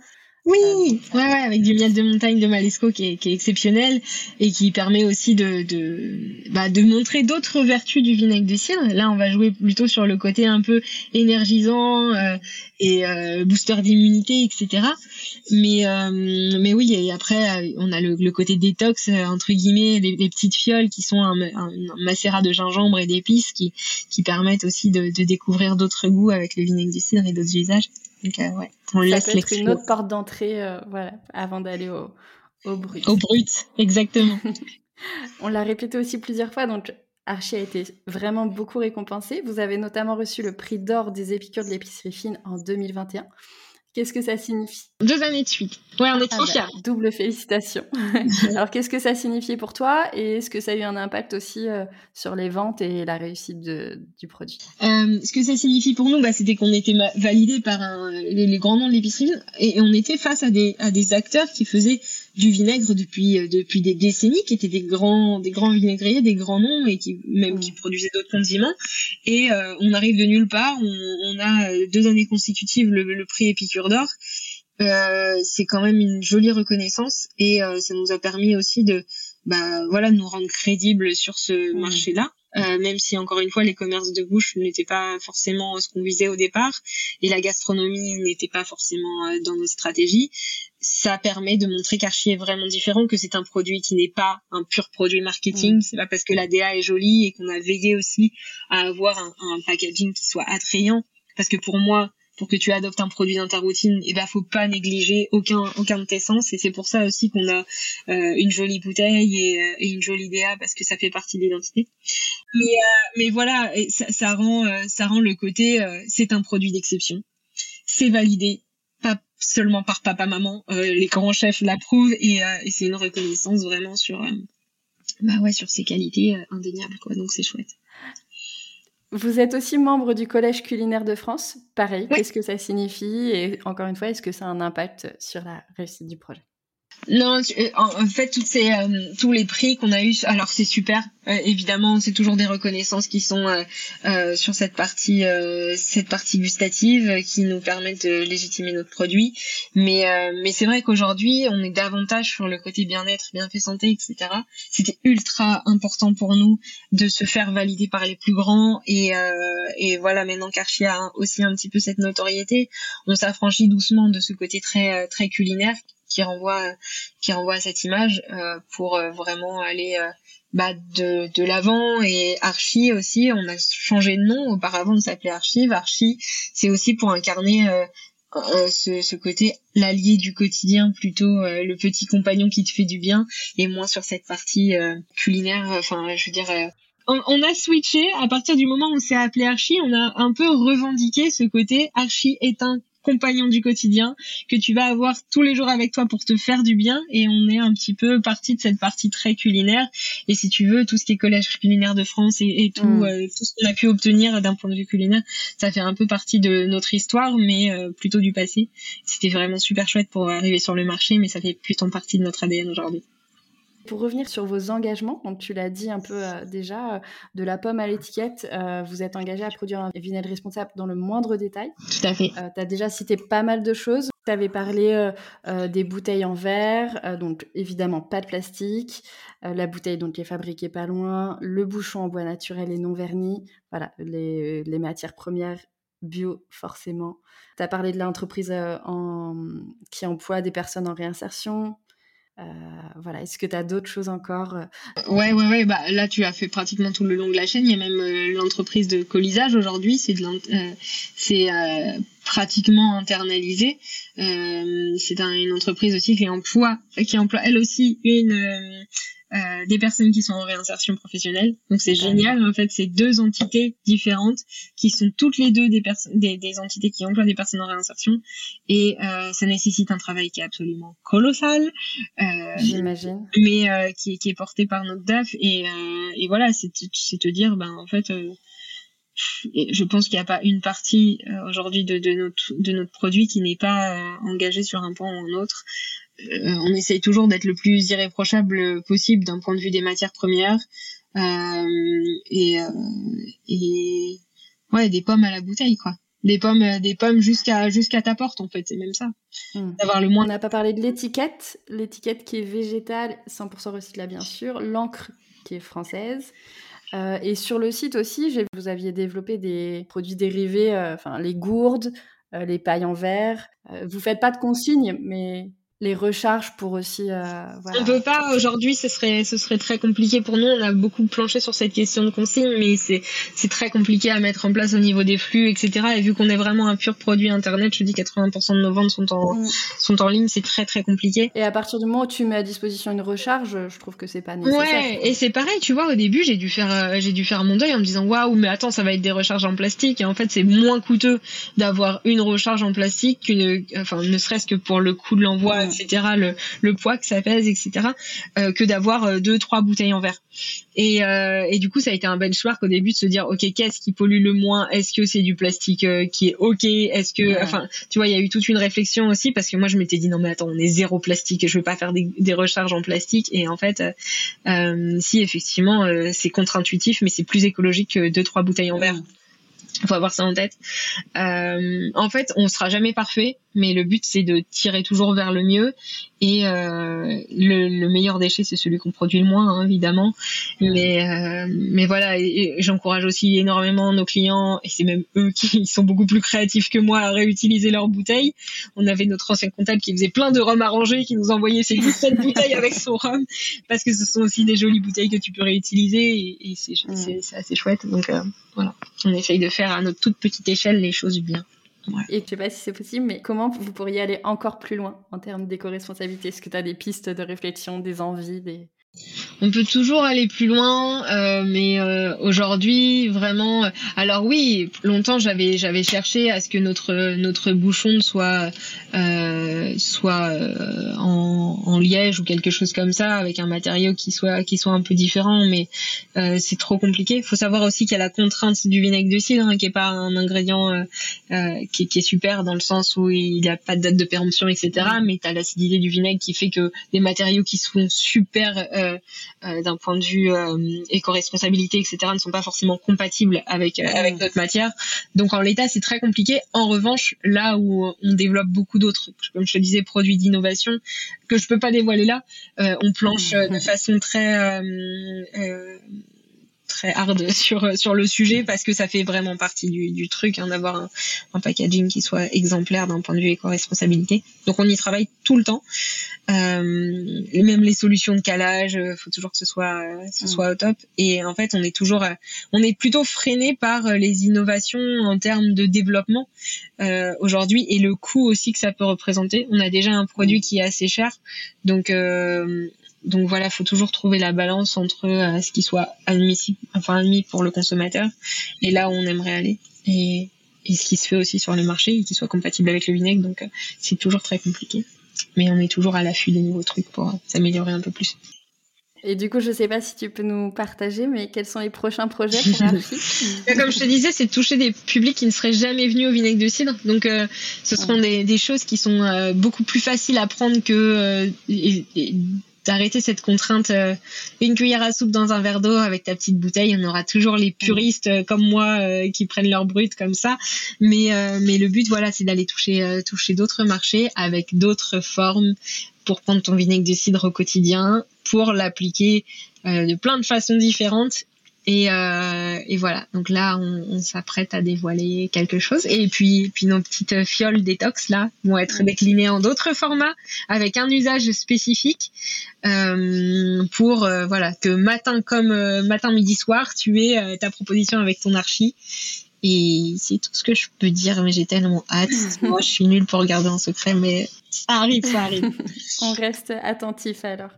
[SPEAKER 2] Oui, ouais, ouais, avec du miel de montagne de Malesco qui est, qui est exceptionnel et qui permet aussi de de, bah, de montrer d'autres vertus du vinaigre de cidre. Là, on va jouer plutôt sur le côté un peu énergisant euh, et euh, booster d'immunité, etc. Mais euh, mais oui, et après on a le, le côté détox entre guillemets, des, petites fioles qui sont un, un, macérat de gingembre et d'épices qui qui permettent aussi de, de découvrir d'autres goûts avec le vinaigre de cidre et d'autres usages. Donc, euh, ouais,
[SPEAKER 1] on ça peut être une autre porte d'entrée euh, voilà, avant d'aller au, au brut.
[SPEAKER 2] Au brut, exactement. <laughs>
[SPEAKER 1] on l'a répété aussi plusieurs fois, donc Archie a été vraiment beaucoup récompensé. Vous avez notamment reçu le prix d'or des épicures de l'épicerie fine en 2021. Qu'est-ce que ça signifie?
[SPEAKER 2] Deux années de suite. Ouais, on est trop ah bah,
[SPEAKER 1] fiers. double félicitations. <laughs> Alors, qu'est-ce que ça signifie pour toi et est-ce que ça a eu un impact aussi euh, sur les ventes et la réussite de, du produit?
[SPEAKER 2] Euh, Ce que ça signifie pour nous, bah, c'était qu'on était validé par un, les, grands noms de l'épicerie et, on était face à des, à des acteurs qui faisaient du vinaigre depuis euh, depuis des décennies, qui étaient des grands des grands vinaigriers, des grands noms et qui même qui produisaient d'autres condiments. Et euh, on arrive de nulle part. On, on a deux années consécutives le, le prix Épicure d'or, euh, c'est quand même une jolie reconnaissance et euh, ça nous a permis aussi de bah voilà de nous rendre crédibles sur ce mmh. marché-là. Euh, même si encore une fois les commerces de bouche n'étaient pas forcément ce qu'on visait au départ et la gastronomie n'était pas forcément dans nos stratégies, ça permet de montrer qu'Archie est vraiment différent, que c'est un produit qui n'est pas un pur produit marketing. Mmh. C'est pas parce que la DA est jolie et qu'on a veillé aussi à avoir un, un packaging qui soit attrayant. Parce que pour moi, pour que tu adoptes un produit dans ta routine, et eh ben faut pas négliger aucun aucun de tes sens. Et c'est pour ça aussi qu'on a euh, une jolie bouteille et, euh, une jolie DA parce que ça fait partie de l'identité. Mais euh, voilà, ça, ça rend ça rend le côté c'est un produit d'exception, c'est validé, pas seulement par papa maman, les grands chefs l'approuvent et, et c'est une reconnaissance vraiment sur bah ouais sur ses qualités indéniables quoi. Donc c'est chouette.
[SPEAKER 1] Vous êtes aussi membre du Collège culinaire de France. Pareil, qu'est-ce que ça signifie? Et encore une fois, est-ce que ça a un impact sur la réussite du projet?
[SPEAKER 2] Non, euh, en fait, toutes ces, euh, tous les prix qu'on a eu, alors c'est super. Euh, évidemment, c'est toujours des reconnaissances qui sont sur cette partie, cette partie gustative, qui nous permettent de légitimer notre produit. Mais, mais c'est vrai qu'aujourd'hui, on est davantage sur le côté bien-être, bien-fait santé, etc. C'était ultra important pour nous de se faire valider par les plus grands. Et, et voilà, maintenant qu'Archie a aussi un petit peu cette notoriété, on s'affranchit doucement de ce côté très, très culinaire qui renvoie qui renvoie à cette image euh, pour euh, vraiment aller euh, bah, de, de l'avant. Et Archie aussi on a changé de nom. Auparavant on s'appelait Archive. Archie c'est aussi pour incarner ce, ce, côté l'allié du quotidien plutôt le petit compagnon qui te fait du bien et moins sur cette partie culinaire. Enfin je veux dire on, on, a switché. À partir du moment où on s'est appelé Archie on a un peu revendiqué ce côté Archie est un compagnon du quotidien que tu vas avoir tous les jours avec toi pour te faire du bien. Et on est un petit peu parti de cette partie très culinaire. Et si tu veux tout ce qui est collège culinaire de France et, tout mm. euh, tout ce qu'on a pu obtenir d'un point de vue culinaire ça fait un peu partie de notre histoire mais euh, plutôt du passé. C'était vraiment super chouette pour arriver sur le marché mais ça fait plutôt partie de notre ADN aujourd'hui
[SPEAKER 1] pour revenir sur vos engagements, donc tu l'as dit un peu euh, déjà, euh, de la pomme à l'étiquette, euh, vous êtes engagé à produire un vinaigre responsable dans le moindre détail.
[SPEAKER 2] Tout à fait.
[SPEAKER 1] tu as déjà cité pas mal de choses. Tu avais parlé des bouteilles en verre, donc évidemment pas de plastique, la bouteille donc est fabriquée pas loin, le bouchon en bois naturel et non verni, voilà, les, les matières premières bio forcément. Tu as parlé de l'entreprise en... qui emploie des personnes en réinsertion, euh, voilà, est-ce que tu as d'autres choses encore euh?
[SPEAKER 2] Ouais, ouais, ouais. Bah, là, tu as fait pratiquement tout le long de la chaîne. Il y a même euh, l'entreprise de colisage aujourd'hui. C'est de c'est pratiquement internalisé. c'est une entreprise aussi qui emploie, qui emploie elle aussi une euh, des personnes qui sont en réinsertion professionnelle. Donc c'est génial. En fait, c'est deux entités différentes qui sont toutes les deux des, des, des entités qui emploient des personnes en réinsertion. Et euh, ça nécessite un travail qui est absolument colossal.
[SPEAKER 1] Euh, J'imagine.
[SPEAKER 2] Mais euh, qui, qui, est porté par notre DAF. Et, euh, et voilà, c'est te dire, ben en fait je pense qu'il n'y a pas une partie aujourd'hui de, de, notre, de notre produit qui n'est pas engagée sur un point ou un autre. Euh, on essaye toujours d'être le plus irréprochable possible d'un point de vue des matières premières. Euh, et, euh, et ouais des pommes à la bouteille quoi. Des pommes des pommes jusqu'à jusqu'à ta porte en fait c'est même ça.
[SPEAKER 1] Hmm. d'avoir le moins on n'a pas parlé de l'étiquette. L'étiquette qui est végétale 100% recyclable bien sûr. L'encre qui est française. Euh, et sur le site aussi vous aviez développé des produits dérivés enfin les gourdes les pailles en verre. Vous faites pas de consignes mais les recharges pour aussi. Euh,
[SPEAKER 2] voilà. On peut pas aujourd'hui, ce serait ce serait très compliqué pour nous. On a beaucoup planché sur cette question de consigne, mais c'est c'est très compliqué à mettre en place au niveau des flux, etc. Et vu qu'on est vraiment un pur produit internet, je dis 80% de nos ventes sont en sont en ligne, c'est très très compliqué.
[SPEAKER 1] Et à partir du moment où tu mets à disposition une recharge, je trouve que c'est pas nécessaire.
[SPEAKER 2] Ouais, et c'est pareil, tu vois, au début j'ai dû faire euh, j'ai dû faire mon deuil en me disant waouh, mais attends, ça va être des recharges en plastique. Et en fait, c'est moins coûteux d'avoir une recharge en plastique qu'une, enfin ne serait-ce que pour le coût de l'envoi etc., le, le, poids que ça pèse, etc., euh, que d'avoir euh, deux, trois bouteilles en verre. Et, euh, et du coup, ça a été un benchmark au début de se dire, ok, qu'est-ce qui pollue le moins? Est-ce que c'est du plastique euh, qui est ok? Est-ce que, enfin, tu vois, il y a eu toute une réflexion aussi parce que moi, je m'étais dit non mais attends, on est zéro plastique, je veux pas faire des, des recharges en plastique. Et en fait, si effectivement, c'est contre-intuitif, mais c'est plus écologique que deux, trois bouteilles en verre. Il faut avoir ça en tête. En fait, on sera jamais parfait, mais le but c'est de tirer toujours vers le mieux. Et euh, le, meilleur déchet, c'est celui qu'on produit le moins, hein, évidemment. Mais euh, mais voilà, j'encourage aussi énormément nos clients, et c'est même eux qui <laughs> sont beaucoup plus créatifs que moi à réutiliser leurs bouteilles. On avait notre ancien comptable qui faisait plein de rhum arrangés, qui nous envoyait ses <laughs> 17 bouteilles avec son rhum, parce que ce sont aussi des jolies bouteilles que tu peux réutiliser, et, et c'est assez chouette. Donc voilà, on essaye de faire à notre toute petite échelle les choses bien.
[SPEAKER 1] Et je sais pas si c'est possible, mais comment vous pourriez aller encore plus loin en termes d'éco-responsabilité? Est-ce que tu as des pistes de réflexion, des envies, des...
[SPEAKER 2] On peut toujours aller plus loin, euh, mais euh, aujourd'hui vraiment. Euh, alors oui, longtemps j'avais j'avais cherché à ce que notre notre bouchon soit soit en, en, liège ou quelque chose comme ça, avec un matériau qui soit qui soit un peu différent, mais c'est trop compliqué. Il faut savoir aussi qu'il y a la contrainte du vinaigre de cidre, hein, qui est pas un ingrédient qui, qui, est super dans le sens où il n'y a pas de date de péremption, etc. Mais tu as l'acidité du vinaigre qui fait que des matériaux qui sont super d'un point de vue euh, éco-responsabilité, etc., ne sont pas forcément compatibles avec avec notre matière. Donc en l'état, c'est très compliqué. En revanche, là où on développe beaucoup d'autres, comme je te disais, produits d'innovation que je peux pas dévoiler là, on planche de <laughs> façon très très hard <laughs> sur sur le sujet parce que ça fait vraiment partie du, du truc hein, d'avoir un, un, packaging qui soit exemplaire d'un point de vue éco-responsabilité. Donc on y travaille tout le temps. Euh, même les solutions de calage, euh, faut toujours que ce soit ce mm. soit au top. Et en fait, on est toujours euh, on est plutôt freiné par euh, les innovations en termes de développement euh, aujourd'hui et le coût aussi que ça peut représenter. On a déjà un produit qui est assez cher, donc euh, donc voilà, faut toujours trouver la balance entre euh, ce qui soit admissible, enfin admis pour le consommateur, et là où on aimerait aller, et, et ce qui se fait aussi sur le marché, et qui soit compatible avec le vinaigre. Donc euh, c'est toujours très compliqué, mais on est toujours à l'affût des nouveaux trucs pour euh, s'améliorer un peu plus.
[SPEAKER 1] Et du coup, je sais pas si tu peux nous partager, mais quels sont les prochains projets pour <laughs>
[SPEAKER 2] Comme je te disais, c'est de toucher des publics qui ne seraient jamais venus au vinaigre de cidre. Donc, euh, ce seront des, des, choses qui sont euh, beaucoup plus faciles à prendre que euh, et, et d'arrêter cette contrainte euh, une cuillère à soupe dans un verre d'eau avec ta petite bouteille. On aura toujours les puristes euh, comme moi euh, qui prennent leur brut comme ça, mais mais le but voilà c'est d'aller toucher toucher d'autres marchés avec d'autres formes pour prendre ton vinaigre de cidre au quotidien, pour l'appliquer de plein de façons différentes et, euh, et, voilà, donc là, on, on s'apprête à dévoiler quelque chose. Et puis, puis nos petites fioles détox là vont être déclinées en d'autres formats avec un usage spécifique euh, pour euh, voilà que matin comme matin, midi, soir, tu aies ta proposition avec ton archi. Et c'est tout ce que je peux dire, mais j'ai tellement hâte. <laughs> Moi, je suis nulle pour regarder en secret, mais ça arrive, ça arrive. <laughs>
[SPEAKER 1] On reste attentif alors.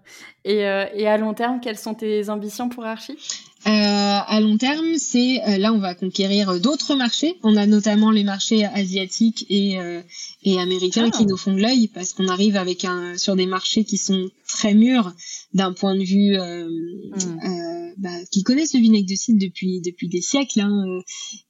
[SPEAKER 1] Et, et à long terme, quelles sont tes ambitions pour Archie?
[SPEAKER 2] À long terme, c'est euh, là on va conquérir d'autres marchés. On a notamment les marchés asiatiques et, euh, et américains qui ah. nous font de l'œil parce qu'on arrive avec un sur des marchés qui sont très mûrs d'un point de vue hmm. Bah, qui connaissent le vinaigre de cidre depuis depuis des siècles hein,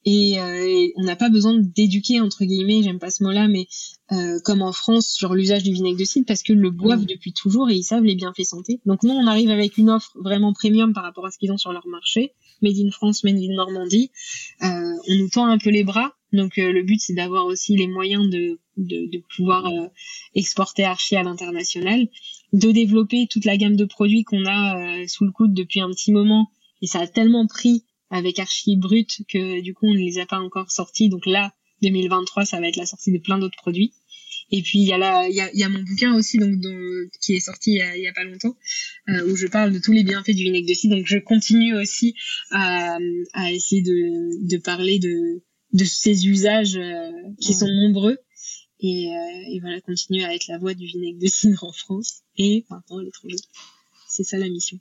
[SPEAKER 2] et, et, on n'a pas besoin d'éduquer entre guillemets, j'aime pas ce mot-là, mais euh, comme en France sur l'usage du vinaigre de cidre parce que le boivent depuis toujours et ils savent les bienfaits santé. Donc nous on arrive avec une offre vraiment premium par rapport à ce qu'ils ont sur leur marché, made in France, made in Normandie. Euh, on nous tend un peu les bras, donc euh, le but c'est d'avoir aussi les moyens de de, de pouvoir euh, exporter Archie à l'international, de développer toute la gamme de produits qu'on a sous le coude depuis un petit moment et ça a tellement pris avec Archie brut que du coup on ne les a pas encore sortis. Donc là 2023, ça va être la sortie de plein d'autres produits. Et puis il y a là, il y a, y a, mon bouquin aussi donc qui est sorti il y y a pas longtemps euh, où je parle de tous les bienfaits du vinaigre de cidre. Donc je continue aussi à, à essayer de, de parler de de ces usages euh, qui sont nombreux et, euh, et voilà continuer à être la voix du vinaigre de cidre en France et maintenant à l'étranger. C'est ça la mission.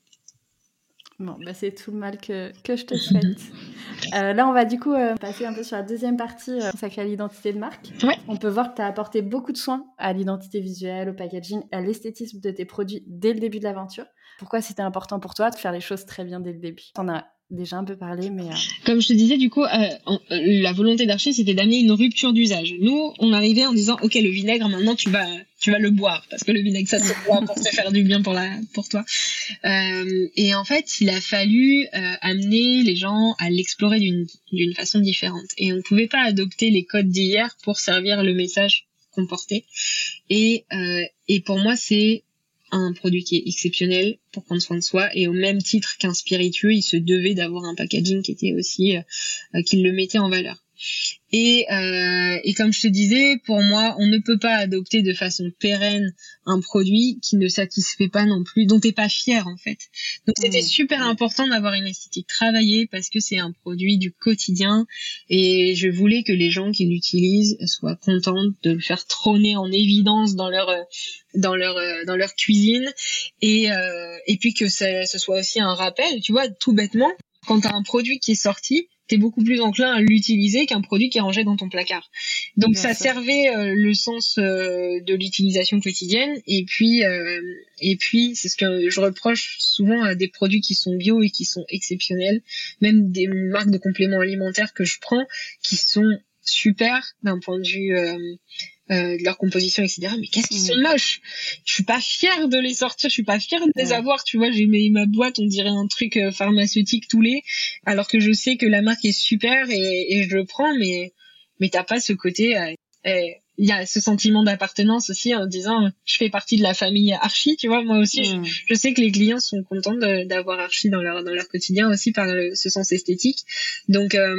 [SPEAKER 1] Bon, bah c'est tout le mal que, que je te souhaite. <laughs> euh, là, on va du coup euh, passer un peu sur la deuxième partie euh, consacrée à l'identité de marque.
[SPEAKER 2] Ouais.
[SPEAKER 1] On peut voir que tu as apporté beaucoup de soins à l'identité visuelle, au packaging, à l'esthétisme de tes produits dès le début de l'aventure. Pourquoi c'était important pour toi de faire les choses très bien dès le début? As déjà un peu parlé, mais... Euh...
[SPEAKER 2] Comme je te disais, du coup, euh, euh la volonté d'Archie, c'était d'amener une rupture d'usage. Nous, on arrivait en disant, OK, le vinaigre, maintenant, tu vas, tu vas le boire, parce que le vinaigre, ça te boit pour te faire du bien pour, la, pour toi. Euh, et en fait, il a fallu euh, amener les gens à l'explorer d'une façon différente. Et on ne pouvait pas adopter les codes d'hier pour servir le message qu'on portait. Et, euh, et pour moi, c'est un produit qui est exceptionnel pour prendre soin de soi et au même titre qu'un spiritueux, il se devait d'avoir un packaging qui était aussi euh, qui le mettait en valeur. Et, euh, et comme je te disais, pour moi, on ne peut pas adopter de façon pérenne un produit qui ne satisfait pas non plus, dont t'es pas fier en fait. Donc c'était mmh. super important d'avoir une esthétique travaillée parce que c'est un produit du quotidien et je voulais que les gens qui l'utilisent soient contents de le faire trôner en évidence dans leur dans leur dans leur cuisine et et puis que ça, ce soit aussi un rappel, tu vois, tout bêtement, quand t'as un produit qui est sorti, t'es beaucoup plus enclin à l'utiliser qu'un produit qui est rangé dans ton placard. Donc ça servait euh, le sens euh, de l'utilisation quotidienne et puis euh, et puis c'est ce que je reproche souvent à des produits qui sont bio et qui sont exceptionnels, même des marques de compléments alimentaires que je prends qui sont super d'un point de vue euh, de leur composition, etc. Mais qu'est-ce qu'ils sont moches Je suis pas fière de les sortir, je suis pas fière de les avoir. Tu vois, j'ai mis ma boîte, on dirait un truc euh, pharmaceutique tous les, alors que je sais que la marque est super et, et je le prends, mais mais t'as pas ce côté. Euh, eh, il y a ce sentiment d'appartenance aussi en disant je fais partie de la famille Archie tu vois moi aussi je, mm. sais que les clients sont contents d'avoir Archie dans leur dans leur quotidien aussi par ce sens esthétique. Donc euh,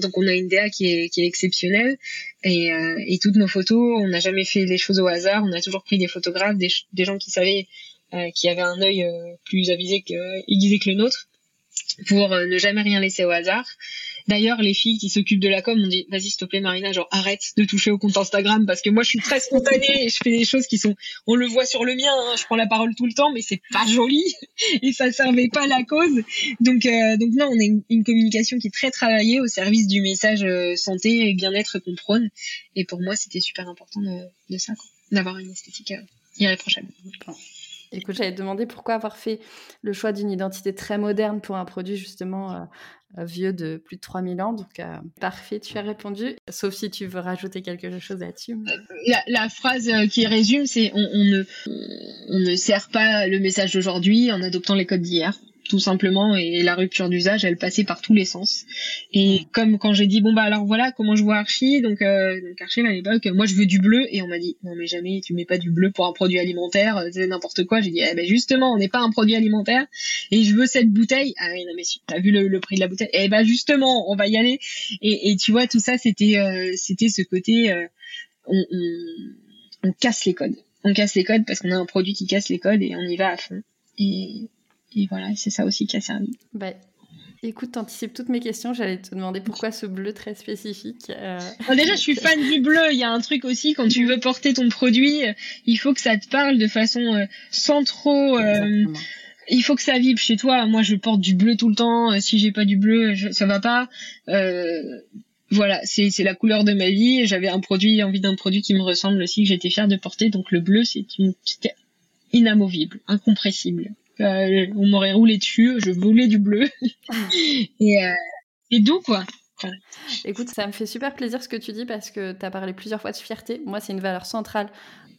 [SPEAKER 2] donc on a une DA qui est qui est exceptionnelle. Et euh, et toutes nos photos on n'a jamais fait les choses au hasard. On a toujours pris des photographes des, des gens qui savaient euh, qui avaient un œil plus avisé que aiguisé que le nôtre pour ne jamais rien laisser au hasard D'ailleurs, les filles qui s'occupent de la com m'ont dit, vas-y, s'il te plaît, Marina, genre, arrête de toucher au compte Instagram parce que moi, je suis très spontanée et je fais des choses qui sont, on le voit sur le mien, hein, je prends la parole tout le temps, mais c'est pas joli <laughs> et ça servait pas la cause. Donc, euh, donc non, on a une, communication qui est très travaillée au service du message euh, santé et bien-être qu'on prône. Et pour moi, c'était super important de, de ça, d'avoir une esthétique euh, irréprochable.
[SPEAKER 1] Écoute, j'avais demandé pourquoi avoir fait le choix d'une identité très moderne pour un produit justement euh, vieux de plus de 3000 ans. Donc, euh, parfait, tu as répondu. Sauf si tu veux rajouter quelque chose là-dessus.
[SPEAKER 2] La, phrase euh, qui résume, c'est on, ne, on ne sert pas le message d'aujourd'hui en adoptant les codes d'hier tout simplement et la rupture d'usage elle passait par tous les sens. Et comme quand j'ai dit bon bah alors voilà comment je vois Archie donc euh, donc Archie à l'époque moi je veux du bleu et on m'a dit non mais jamais tu mets pas du bleu pour un produit alimentaire euh, c'est n'importe quoi. J'ai dit eh ben justement on n'est pas un produit alimentaire et je veux cette bouteille. Ah oui non mais si t'as vu le, prix de la bouteille? Eh ben justement on va y aller. Et, et tu vois tout ça c'était euh, c'était ce côté euh, on, on, on casse les codes. On casse les codes parce qu'on a un produit qui casse les codes et on y va à fond. Et et voilà, c'est ça aussi qui a servi.
[SPEAKER 1] Bah, écoute, t'anticipes toutes mes questions. J'allais te demander pourquoi ce bleu très spécifique. Euh.
[SPEAKER 2] déjà, je suis fan du bleu. Il y a un truc aussi, quand tu veux porter ton produit, il faut que ça te parle de façon euh, sans trop... Euh, il faut que ça vibre chez toi. Moi, je porte du bleu tout le temps. Si j'ai pas du bleu, ça va pas. voilà, c'est la couleur de ma vie. J'avais un produit, envie d'un produit qui me ressemble aussi, que j'étais fière de porter. Donc le bleu, c'était inamovible, incompressible. Euh, on m'aurait roulé dessus, je voulais du bleu. <laughs> et, euh, et doux, quoi.
[SPEAKER 1] Écoute, ça me fait super plaisir ce que tu dis parce que tu as parlé plusieurs fois de fierté. Moi, c'est une valeur centrale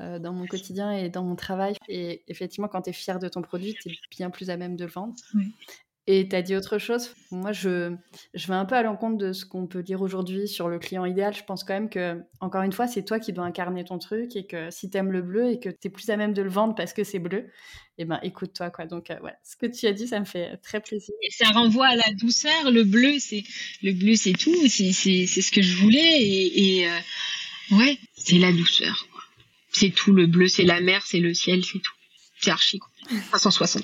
[SPEAKER 1] euh, dans mon quotidien et dans mon travail. Et effectivement, quand tu es fier de ton produit, tu es bien plus à même de le vendre. Et tu as dit autre chose? Moi, je, je vais un peu à l'encontre de ce qu'on peut dire aujourd'hui sur le client idéal. Je pense quand même que, encore une fois, c'est toi qui dois incarner ton truc et que si tu aimes le bleu et que tu es plus à même de le vendre parce que c'est bleu, eh ben écoute-toi. quoi. Donc, euh, ouais, ce que tu as dit, ça me fait très plaisir.
[SPEAKER 2] Et ça renvoie à la douceur. Le bleu, c'est le bleu, c'est tout. C'est ce que je voulais. Et, et euh, ouais, c'est la douceur. C'est tout. Le bleu, c'est la mer, c'est le ciel, c'est tout. C'est archi. <laughs> Quoi. 360.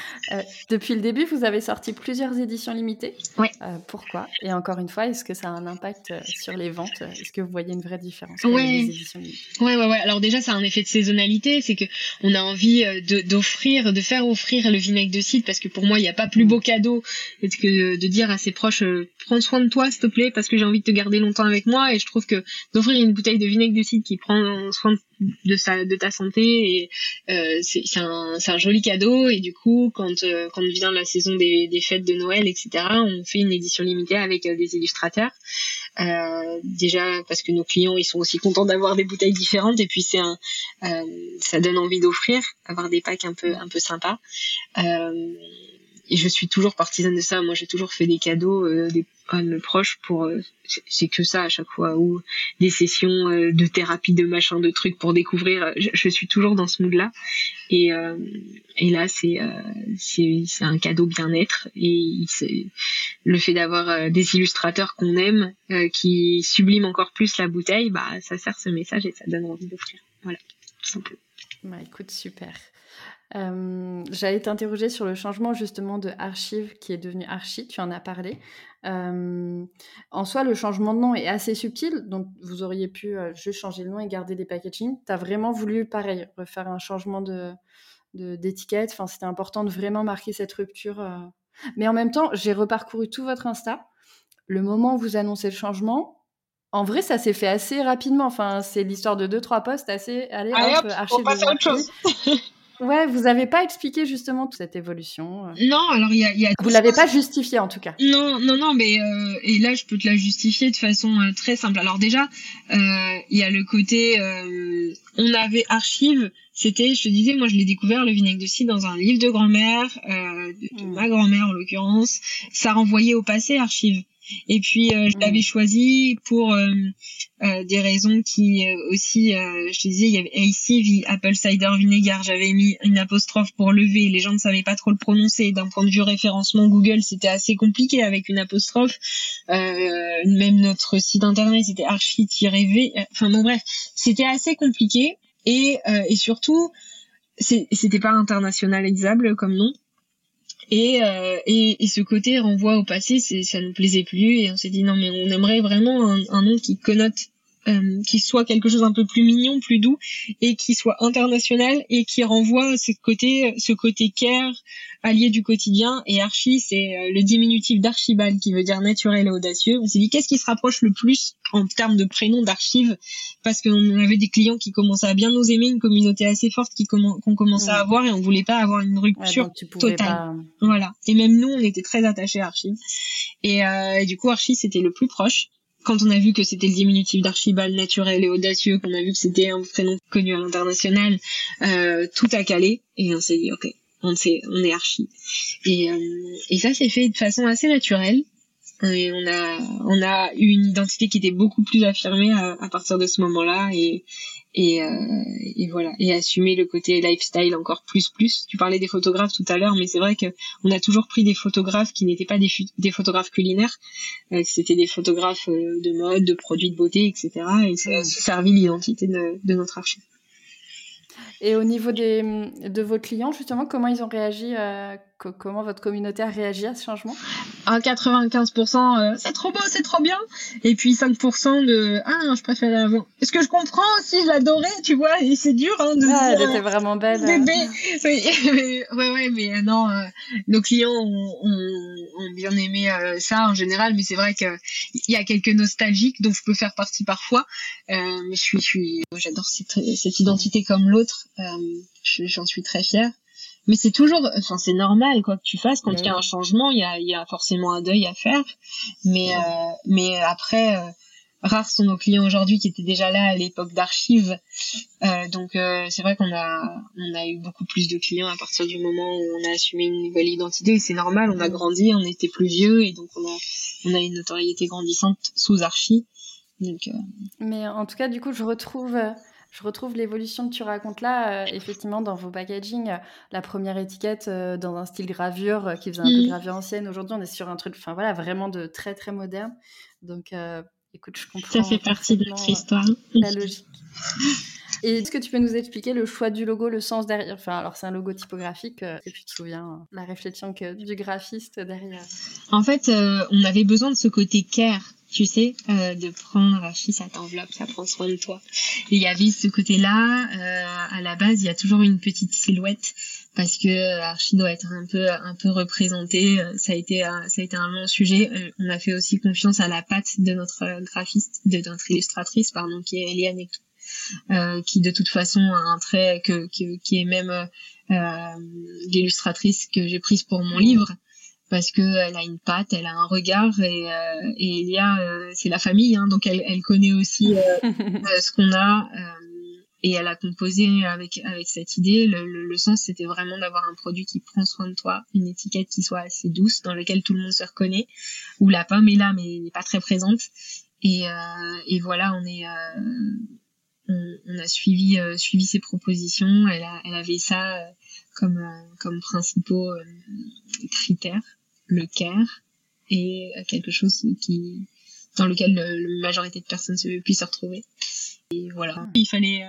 [SPEAKER 1] Euh, depuis le début, vous avez sorti plusieurs éditions limitées.
[SPEAKER 2] Oui.
[SPEAKER 1] Euh, pourquoi? Et encore une fois, est-ce que ça a un impact euh, sur les ventes? Est-ce que vous voyez une vraie différence
[SPEAKER 2] Oui, ouais, ouais, ouais. Alors déjà, ça a un effet de saisonnalité, c'est que on a envie d'offrir, de, faire offrir le vinaigre de cidre, parce que pour moi, il n'y a pas plus beau cadeau que de dire à ses proches, prends soin de toi, s'il te plaît, parce que j'ai envie de te garder longtemps avec moi. Et je trouve que d'offrir une bouteille de vinaigre de cidre qui prend soin de de sa de ta santé et euh, c'est un c'est un joli cadeau et du coup quand euh, quand vient la saison des, fêtes de Noël etc on fait une édition limitée avec euh, des illustrateurs. Euh, déjà parce que nos clients ils sont aussi contents d'avoir des bouteilles différentes et puis c'est un euh, ça donne envie d'offrir avoir des packs un peu un peu sympas et je suis toujours partisane de ça moi j'ai toujours fait des cadeaux des à mes proches pour euh, c'est que ça à chaque fois ou des sessions euh, de thérapie de machin de trucs pour découvrir je, suis toujours dans ce mood là et euh, et là c'est c'est c'est un cadeau bien-être et le fait d'avoir des illustrateurs qu'on aime, qui subliment encore plus la bouteille, bah ça sert ce message et ça donne envie d'offrir. Voilà, tout simplement.
[SPEAKER 1] Bah, écoute, super. Euh, J'allais t'interroger sur le changement justement de archive qui est devenu archi, tu en as parlé. Euh, en soi, le changement de nom est assez subtil, donc vous auriez pu euh, juste changer le nom et garder des packaging. Tu as vraiment voulu, pareil, refaire un changement de d'étiquette. Enfin, c'était important de vraiment marquer cette rupture. Mais en même temps, j'ai reparcouru tout votre Insta. Le moment où vous annoncez le changement, en vrai, ça s'est fait assez rapidement. Enfin, c'est l'histoire de deux, trois postes assez.
[SPEAKER 2] Allez, hop, archive. On passe à autre chose. <laughs>
[SPEAKER 1] Ouais, vous n'avez pas expliqué justement toute cette évolution. Euh.
[SPEAKER 2] Non, alors il y a, y a,
[SPEAKER 1] Vous l'avez pas justifié en tout cas.
[SPEAKER 2] Non, non, non, mais euh, et là je peux te la justifier de façon euh, très simple. Alors déjà, il y a le côté, on avait archive. C'était, je te disais, moi je l'ai découvert le vinaigre de cidre dans un livre de grand-mère, de, hmm. ma grand-mère en l'occurrence. Ça renvoyait au passé archive. Et puis euh, je l'avais mm. choisi pour euh, euh, des raisons qui aussi, je te disais, il y avait AC, Apple Cider Vinegar. J'avais mis une apostrophe pour lever. Les gens ne savaient pas trop le prononcer. D'un point de vue référencement Google, c'était assez compliqué avec une apostrophe. même notre site internet, c'était archi-v. Enfin bon bref, c'était assez compliqué. Et, et surtout, c'était pas internationalisable comme nom. Et, euh, et, et, ce côté renvoi au passé, ça nous plaisait plus. Et on s'est dit non mais on aimerait vraiment un, un nom qui connote euh, qui soit quelque chose un peu plus mignon, plus doux, et qui soit international et qui renvoie ce côté, ce côté care, allié du quotidien. Et archi, c'est euh, le diminutif d'archibald qui veut dire naturel et audacieux. On s'est dit qu'est-ce qui se rapproche le plus en termes de prénom d'archive, parce qu'on avait des clients qui commençaient à bien nous aimer, une communauté assez forte qui qu'on commençait à avoir et on voulait pas avoir une rupture totale. Voilà. Et même nous, on était très attachés à archive. Et, euh, et du coup, archi, c'était le plus proche quand on a vu que c'était le diminutif d'Archibald naturel et audacieux, qu'on a vu que c'était un prénom connu à l'international, euh, tout a calé et on s'est dit ok, on, est, on est archi. Et, euh, et ça s'est fait de façon assez naturelle. On a, eu une identité qui était beaucoup plus affirmée à, partir de ce moment-là et, euh, et voilà. Et assumer le côté lifestyle encore plus plus. Tu parlais des photographes tout à l'heure mais c'est vrai que on a toujours pris des photographes qui n'étaient pas des, des photographes culinaires. Euh, c'était des photographes euh, de mode de produits de beauté etc et ça a servi l'identité de, notre archive
[SPEAKER 1] et au niveau des, de vos clients, justement, comment ils ont réagi euh, Comment votre communauté a réagi à ce changement?
[SPEAKER 2] À 95%, euh, c'est trop beau, c'est trop bien. Et puis 5% de Ah non, je préférais avant. Est-ce que je comprends aussi, je l'adorais, tu vois, et c'est dur hein, de
[SPEAKER 1] ah, Elle était vraiment belle.
[SPEAKER 2] Bébé. <laughs> Oui, <laughs> ouais, ouais, mais euh, non, nos clients ont, ont, bien aimé ça en général, mais c'est vrai qu'il y a quelques nostalgiques dont je peux faire partie parfois. mais je suis, je suis, j'adore cette, cette identité comme l'autre. Euh, j'en suis très fière. Mais c'est toujours, enfin c'est normal quoi que tu fasses quand il y a un changement, il y a, y a forcément un deuil à faire. Mais euh, mais après, euh, rares sont nos clients aujourd'hui qui étaient déjà là à l'époque d'archives. donc c'est vrai qu'on a on a eu beaucoup plus de clients à partir du moment où on a assumé une nouvelle identité. C'est normal, on a grandi, on était plus vieux et donc on a on a une notoriété grandissante sous archi. Donc,
[SPEAKER 1] Mais en tout cas, du coup, je retrouve je retrouve l'évolution que tu racontes là, euh, effectivement, dans vos packaging. Euh, la première étiquette euh, dans un style gravure qui faisait un peu mm. gravure ancienne. Aujourd'hui, on est sur un truc, enfin voilà, vraiment de très très moderne. Donc, écoute, je comprends.
[SPEAKER 2] Ça fait partie de notre histoire.
[SPEAKER 1] La logique. Et est-ce que tu peux nous expliquer le choix du logo, le sens derrière? Enfin, alors c'est un logo typographique, et puis tu te souviens la réflexion que, du graphiste derrière?
[SPEAKER 2] En fait, on avait besoin de ce côté care tu sais, euh, de prendre Archie, ça t'enveloppe, ça prend soin de toi. Et il y avait ce côté-là, euh, à la base, il y a toujours une petite silhouette parce que Archie doit être un peu un peu représenté. Ça a été ça a été un long sujet. Euh, on a fait aussi confiance à la patte de notre graphiste, de notre illustratrice, pardon, qui est Eliane euh, qui de toute façon a un trait que, qui, qui est même euh, l'illustratrice que j'ai prise pour mon livre parce que elle a une patte, elle a un regard et, euh, et Elia euh, c'est la famille hein, donc elle, elle connaît aussi euh, <laughs> euh, ce qu'on a et elle a composé avec avec cette idée. Le, le, sens c'était vraiment d'avoir un produit qui prend soin de toi, une étiquette qui soit assez douce dans laquelle tout le monde se reconnaît où la pomme est là mais n'est pas très présente et, et voilà on est on, on, a suivi suivi ses propositions. Elle, a, elle avait ça comme comme principaux critères le care et quelque chose qui dans lequel la majorité de personnes se, puissent se retrouver. Et voilà, il fallait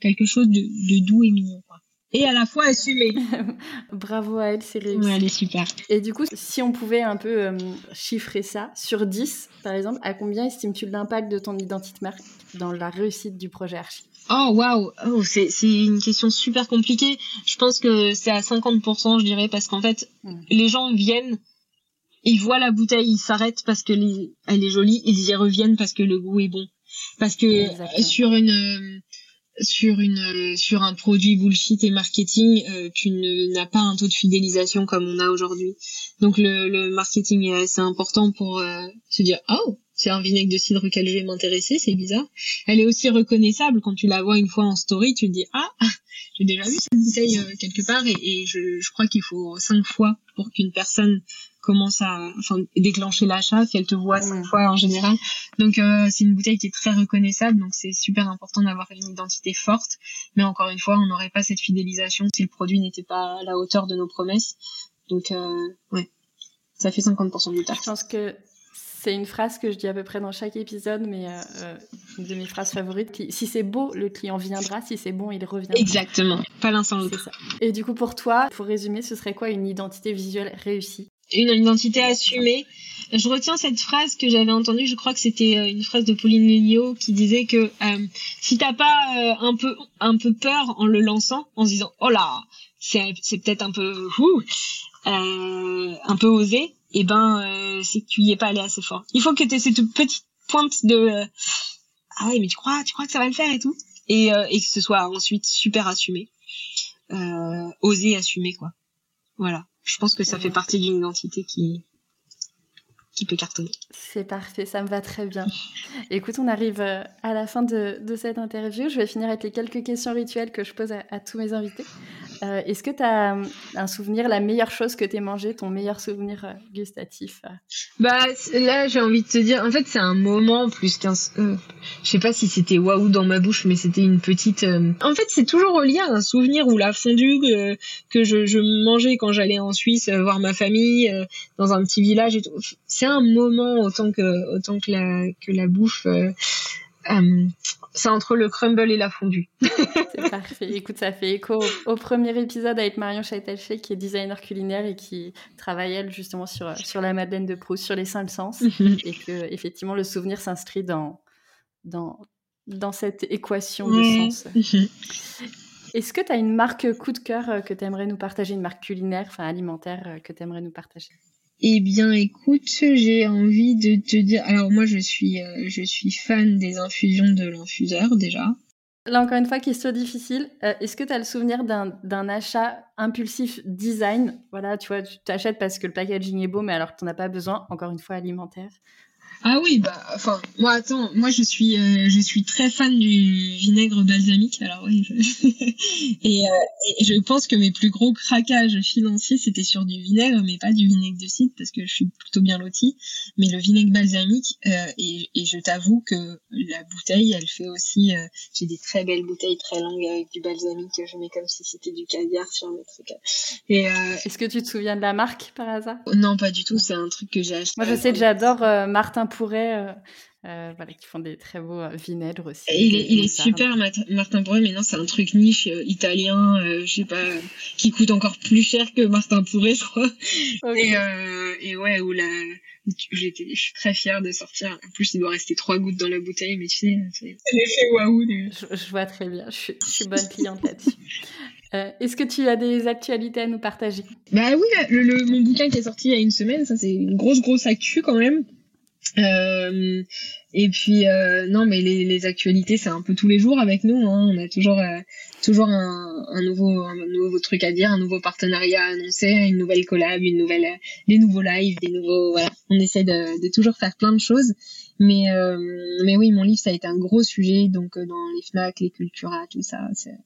[SPEAKER 2] quelque chose de, de doux et mignon. Quoi et à la fois assumée. <laughs>
[SPEAKER 1] Bravo à elle, c'est réussi.
[SPEAKER 2] Ouais, elle est super.
[SPEAKER 1] Et du coup, si on pouvait un peu euh, chiffrer ça, sur 10, par exemple, à combien estimes-tu l'impact de ton identité marque dans la réussite du projet Archie
[SPEAKER 2] Oh, waouh oh, C'est une question super compliquée. Je pense que c'est à 50%, je dirais, parce qu'en fait, hmm. les gens viennent, ils voient la bouteille, ils s'arrêtent parce que elle est jolie, ils y reviennent parce que le goût est bon. Parce que sur une euh, sur une sur un produit bullshit et marketing, euh, tu n'as pas un taux de fidélisation comme on a aujourd'hui. Donc le, le marketing est assez important pour euh, se dire oh c'est un vinaigre de cidre auquel je vais m'intéresser, c'est bizarre. Elle est aussi reconnaissable quand tu la vois une fois en story, tu te dis ah j'ai déjà vu cette bouteille euh, quelque part et, et je, je crois qu'il faut cinq fois pour qu'une personne commence à enfin déclencher l'achat si elle te voit cinq fois en général. Donc euh, c'est une bouteille qui est très reconnaissable donc c'est super important d'avoir une identité forte. Mais encore une fois on n'aurait pas cette fidélisation si le produit n'était pas à la hauteur de nos promesses. Donc euh, ouais. Ça fait 50% du taf
[SPEAKER 1] je pense que c'est une phrase que je dis à peu près dans chaque épisode, mais euh, une de mes phrases favorites. si c'est beau, le client viendra. Si c'est bon, il reviendra.
[SPEAKER 2] Exactement. Pas l'autre.
[SPEAKER 1] Et du coup, pour toi, pour résumer, ce serait quoi une identité visuelle réussie?
[SPEAKER 2] Une identité assumée. Je retiens cette phrase que j'avais entendue, je crois que c'était euh, une phrase de Pauline Léniaud qui disait que euh, si t'as pas euh, un peu un peu peur en le lançant, en se disant oh là c'est peut-être un peu euh, un peu osé, eh ben c'est que tu y es pas allé assez fort. Il faut que tu aies cette petite pointe de ah ouais mais tu crois tu crois que ça va le faire et tout? Et et que ce soit ensuite super assumé, oser assumer quoi. Voilà je pense que ça fait partie d'une identité qui, qui peut cartonner.
[SPEAKER 1] C'est parfait, ça me va très bien. Écoute, on arrive euh, à la fin de, de, cette interview. Je vais finir avec les quelques questions rituelles que je pose à, tous mes invités. Euh, est-ce que tu as euh, un souvenir, la meilleure chose que tu aies mangé, ton meilleur souvenir gustatif
[SPEAKER 2] Bah là, j'ai envie de te dire, en fait, c'est un moment plus qu'un. je sais pas si c'était waouh dans ma bouche, mais c'était une petite. En fait, c'est toujours relié à un souvenir ou la fondue que je, mangeais quand j'allais en Suisse voir ma famille dans un petit village c'est un moment autant que autant que la que la bouffe. Euh, euh, c'est entre le crumble et la fondue. <laughs>
[SPEAKER 1] c'est parfait. Écoute, ça fait écho au, premier épisode avec Marion Chaitelché, qui est designer culinaire et qui travaille, elle, justement, sur, sur la Madeleine de Proust, sur les cinq sens. <laughs> Et que, effectivement, le souvenir s'inscrit dans, dans, dans cette équation de sens. <laughs> Mhm. Est-ce que tu as une marque coup de cœur euh, que tu aimerais nous partager, une marque culinaire, enfin alimentaire, que tu aimerais nous partager?
[SPEAKER 2] Eh bien, écoute, j'ai envie de te dire. Alors moi, je suis, euh, je suis fan des infusions de l'infuseur déjà.
[SPEAKER 1] Là, encore une fois, question difficile. Euh, est-ce que tu as le souvenir d'un achat impulsif design? Voilà, tu vois, tu t'achètes parce que le packaging est beau, mais alors que tu n'en as pas besoin, encore une fois, alimentaire.
[SPEAKER 2] Ah oui, bah, enfin, moi, attends, moi, je suis, euh, je suis très fan du vinaigre balsamique. Alors oui, <laughs> et, euh, et, je pense que mes plus gros craquages financiers, c'était sur du vinaigre, mais pas du vinaigre de cidre, parce que je suis plutôt bien lotie. Mais le vinaigre balsamique, euh, et, et, je t'avoue que la bouteille, elle fait aussi. Euh, j'ai des très belles bouteilles très longues avec du balsamique. Je mets comme si c'était du caviar sur mes trucs.
[SPEAKER 1] Et euh, est-ce que tu te souviens de la marque par hasard?
[SPEAKER 2] Non, pas du tout. C'est un truc que j'ai acheté.
[SPEAKER 1] Moi, je sais que j'adore Martin Pourret, euh, euh, voilà, qui font des très beaux euh, vinaigres aussi.
[SPEAKER 2] il est, il est super, Martin Pourret, mais non, c'est un truc niche italien, je sais pas, qui coûte encore plus cher que Martin Pourret, je crois. Et, et, ouais, où la, j'étais, je suis très fière de sortir. En plus, il doit rester trois gouttes dans la bouteille, mais tu sais, c'est l'effet waouh.
[SPEAKER 1] Je, je, vois très bien, je suis, je suis bonne cliente là-dessus. Est-ce que tu as des actualités à nous partager?
[SPEAKER 2] Bah oui, le, le, mon bouquin qui est sorti il y a une semaine, ça c'est une grosse grosse actu quand même. Euh, et puis euh, non, mais les, actualités, c'est un peu tous les jours avec nous. Hein. On a toujours euh, toujours un, un, nouveau un nouveau truc à dire, un nouveau partenariat à annoncer, une nouvelle collab, une nouvelle des nouveaux lives, des nouveaux voilà. On essaie de, de toujours faire plein de choses. Mais mais oui, mon livre ça a été un gros sujet donc dans les Fnac, les Cultura, tout ça. C'est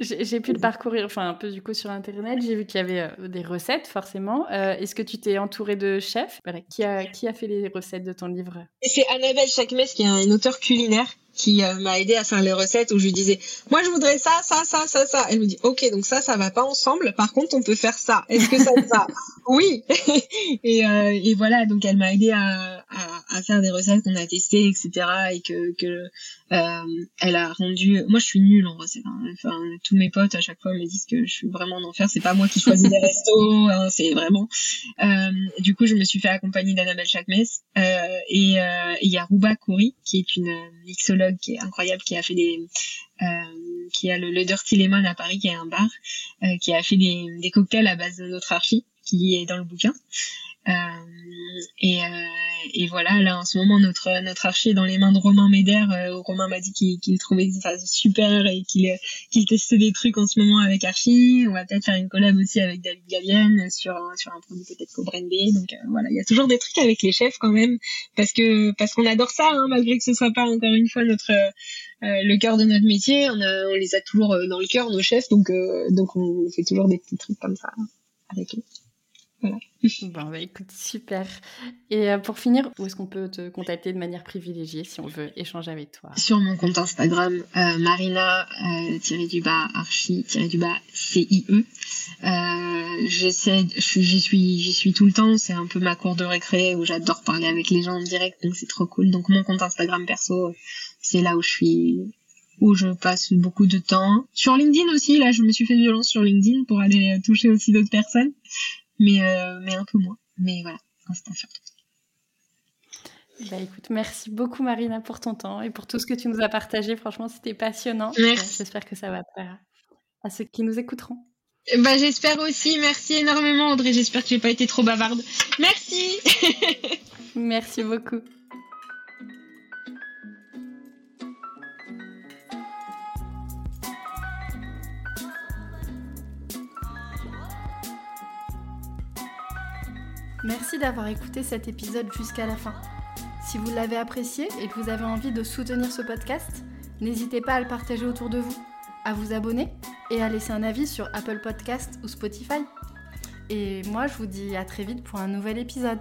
[SPEAKER 1] j'ai pu le parcourir, enfin un peu du coup sur internet. J'ai vu qu'il y avait euh, des recettes forcément. Euh, est-ce que tu t'es entouré de chefs? Qui, a, qui a fait les recettes de ton livre?
[SPEAKER 2] C'est Annabelle Chakmes qui est une auteure culinaire qui euh, m'a aidé à faire les recettes où je lui disais moi je voudrais ça ça ça ça ça elle me dit ok donc ça ça va pas ensemble. Par contre on peut faire ça. Est-ce que ça va? <laughs> Oui. <laughs> Et, euh, et voilà donc elle m'a aidé à, à, à, faire des recettes qu'on a testées etc et que, que euh, elle a rendu. Moi je suis nulle en recettes hein. enfin tous mes potes à chaque fois me disent que je suis vraiment en enfer. C'est pas moi qui choisis les restos <laughs> hein, c'est vraiment. Euh, du coup je me suis fait accompagner d'Annabelle Chakmes euh, et il y a Rouba Kouri qui est une mixologue qui est incroyable, qui a fait des, euh, qui a le, le, Dirty Lemon à Paris, qui est un bar, euh, qui a fait des, cocktails à base de notre archi, qui est dans le bouquin. Euh, et, et, voilà, là en ce moment notre notre archi est dans les mains de Romain Méder. Euh, Romain m'a dit qu'il qu'il trouvait ça super et qu'il qu'il testait des trucs en ce moment avec Archie. On va peut-être faire une collab aussi avec David Gavienne sur sur un produit peut-être co-brandé. Donc voilà, il y a toujours des trucs avec les chefs quand même parce que parce qu'on adore ça, hein, malgré que ce soit pas encore une fois notre le cœur de notre métier. On, a, on les a toujours dans le cœur nos chefs, donc donc on fait toujours des petits trucs comme ça avec eux. Voilà. <laughs>
[SPEAKER 1] Bon, bah écoute, super. Et euh, pour finir, où est-ce qu'on peut te contacter de manière privilégiée si on veut échanger avec toi?
[SPEAKER 2] Sur mon compte Instagram, euh, Marina, euh, tiré du bas, archi, tiré du bas, C-I-E. Euh, j'essaie, j'y suis, j'y suis tout le temps. C'est un peu ma cour de récré où j'adore parler avec les gens en direct, donc c'est trop cool. Donc mon compte Instagram perso, c'est là où je suis où je passe beaucoup de temps. Sur LinkedIn aussi, là, je me suis fait violence sur LinkedIn pour aller toucher aussi d'autres personnes mais, euh, mais un peu moins. Mais voilà, c'est surtout.
[SPEAKER 1] Bah écoute, merci beaucoup Marina pour ton temps et pour tout ce que tu nous as partagé. Franchement, c'était passionnant. J'espère que ça va plaire à ceux qui nous écouteront.
[SPEAKER 2] Bah j'espère aussi. Merci énormément Audrey. J'espère que j'ai pas été trop bavarde. Merci. <laughs>
[SPEAKER 1] merci beaucoup. Merci d'avoir écouté cet épisode jusqu'à la fin. Si vous l'avez apprécié et que vous avez envie de soutenir ce podcast, n'hésitez pas à le partager autour de vous, à vous abonner et à laisser un avis sur Apple Podcast ou Spotify. Et moi, je vous dis à très vite pour un nouvel épisode.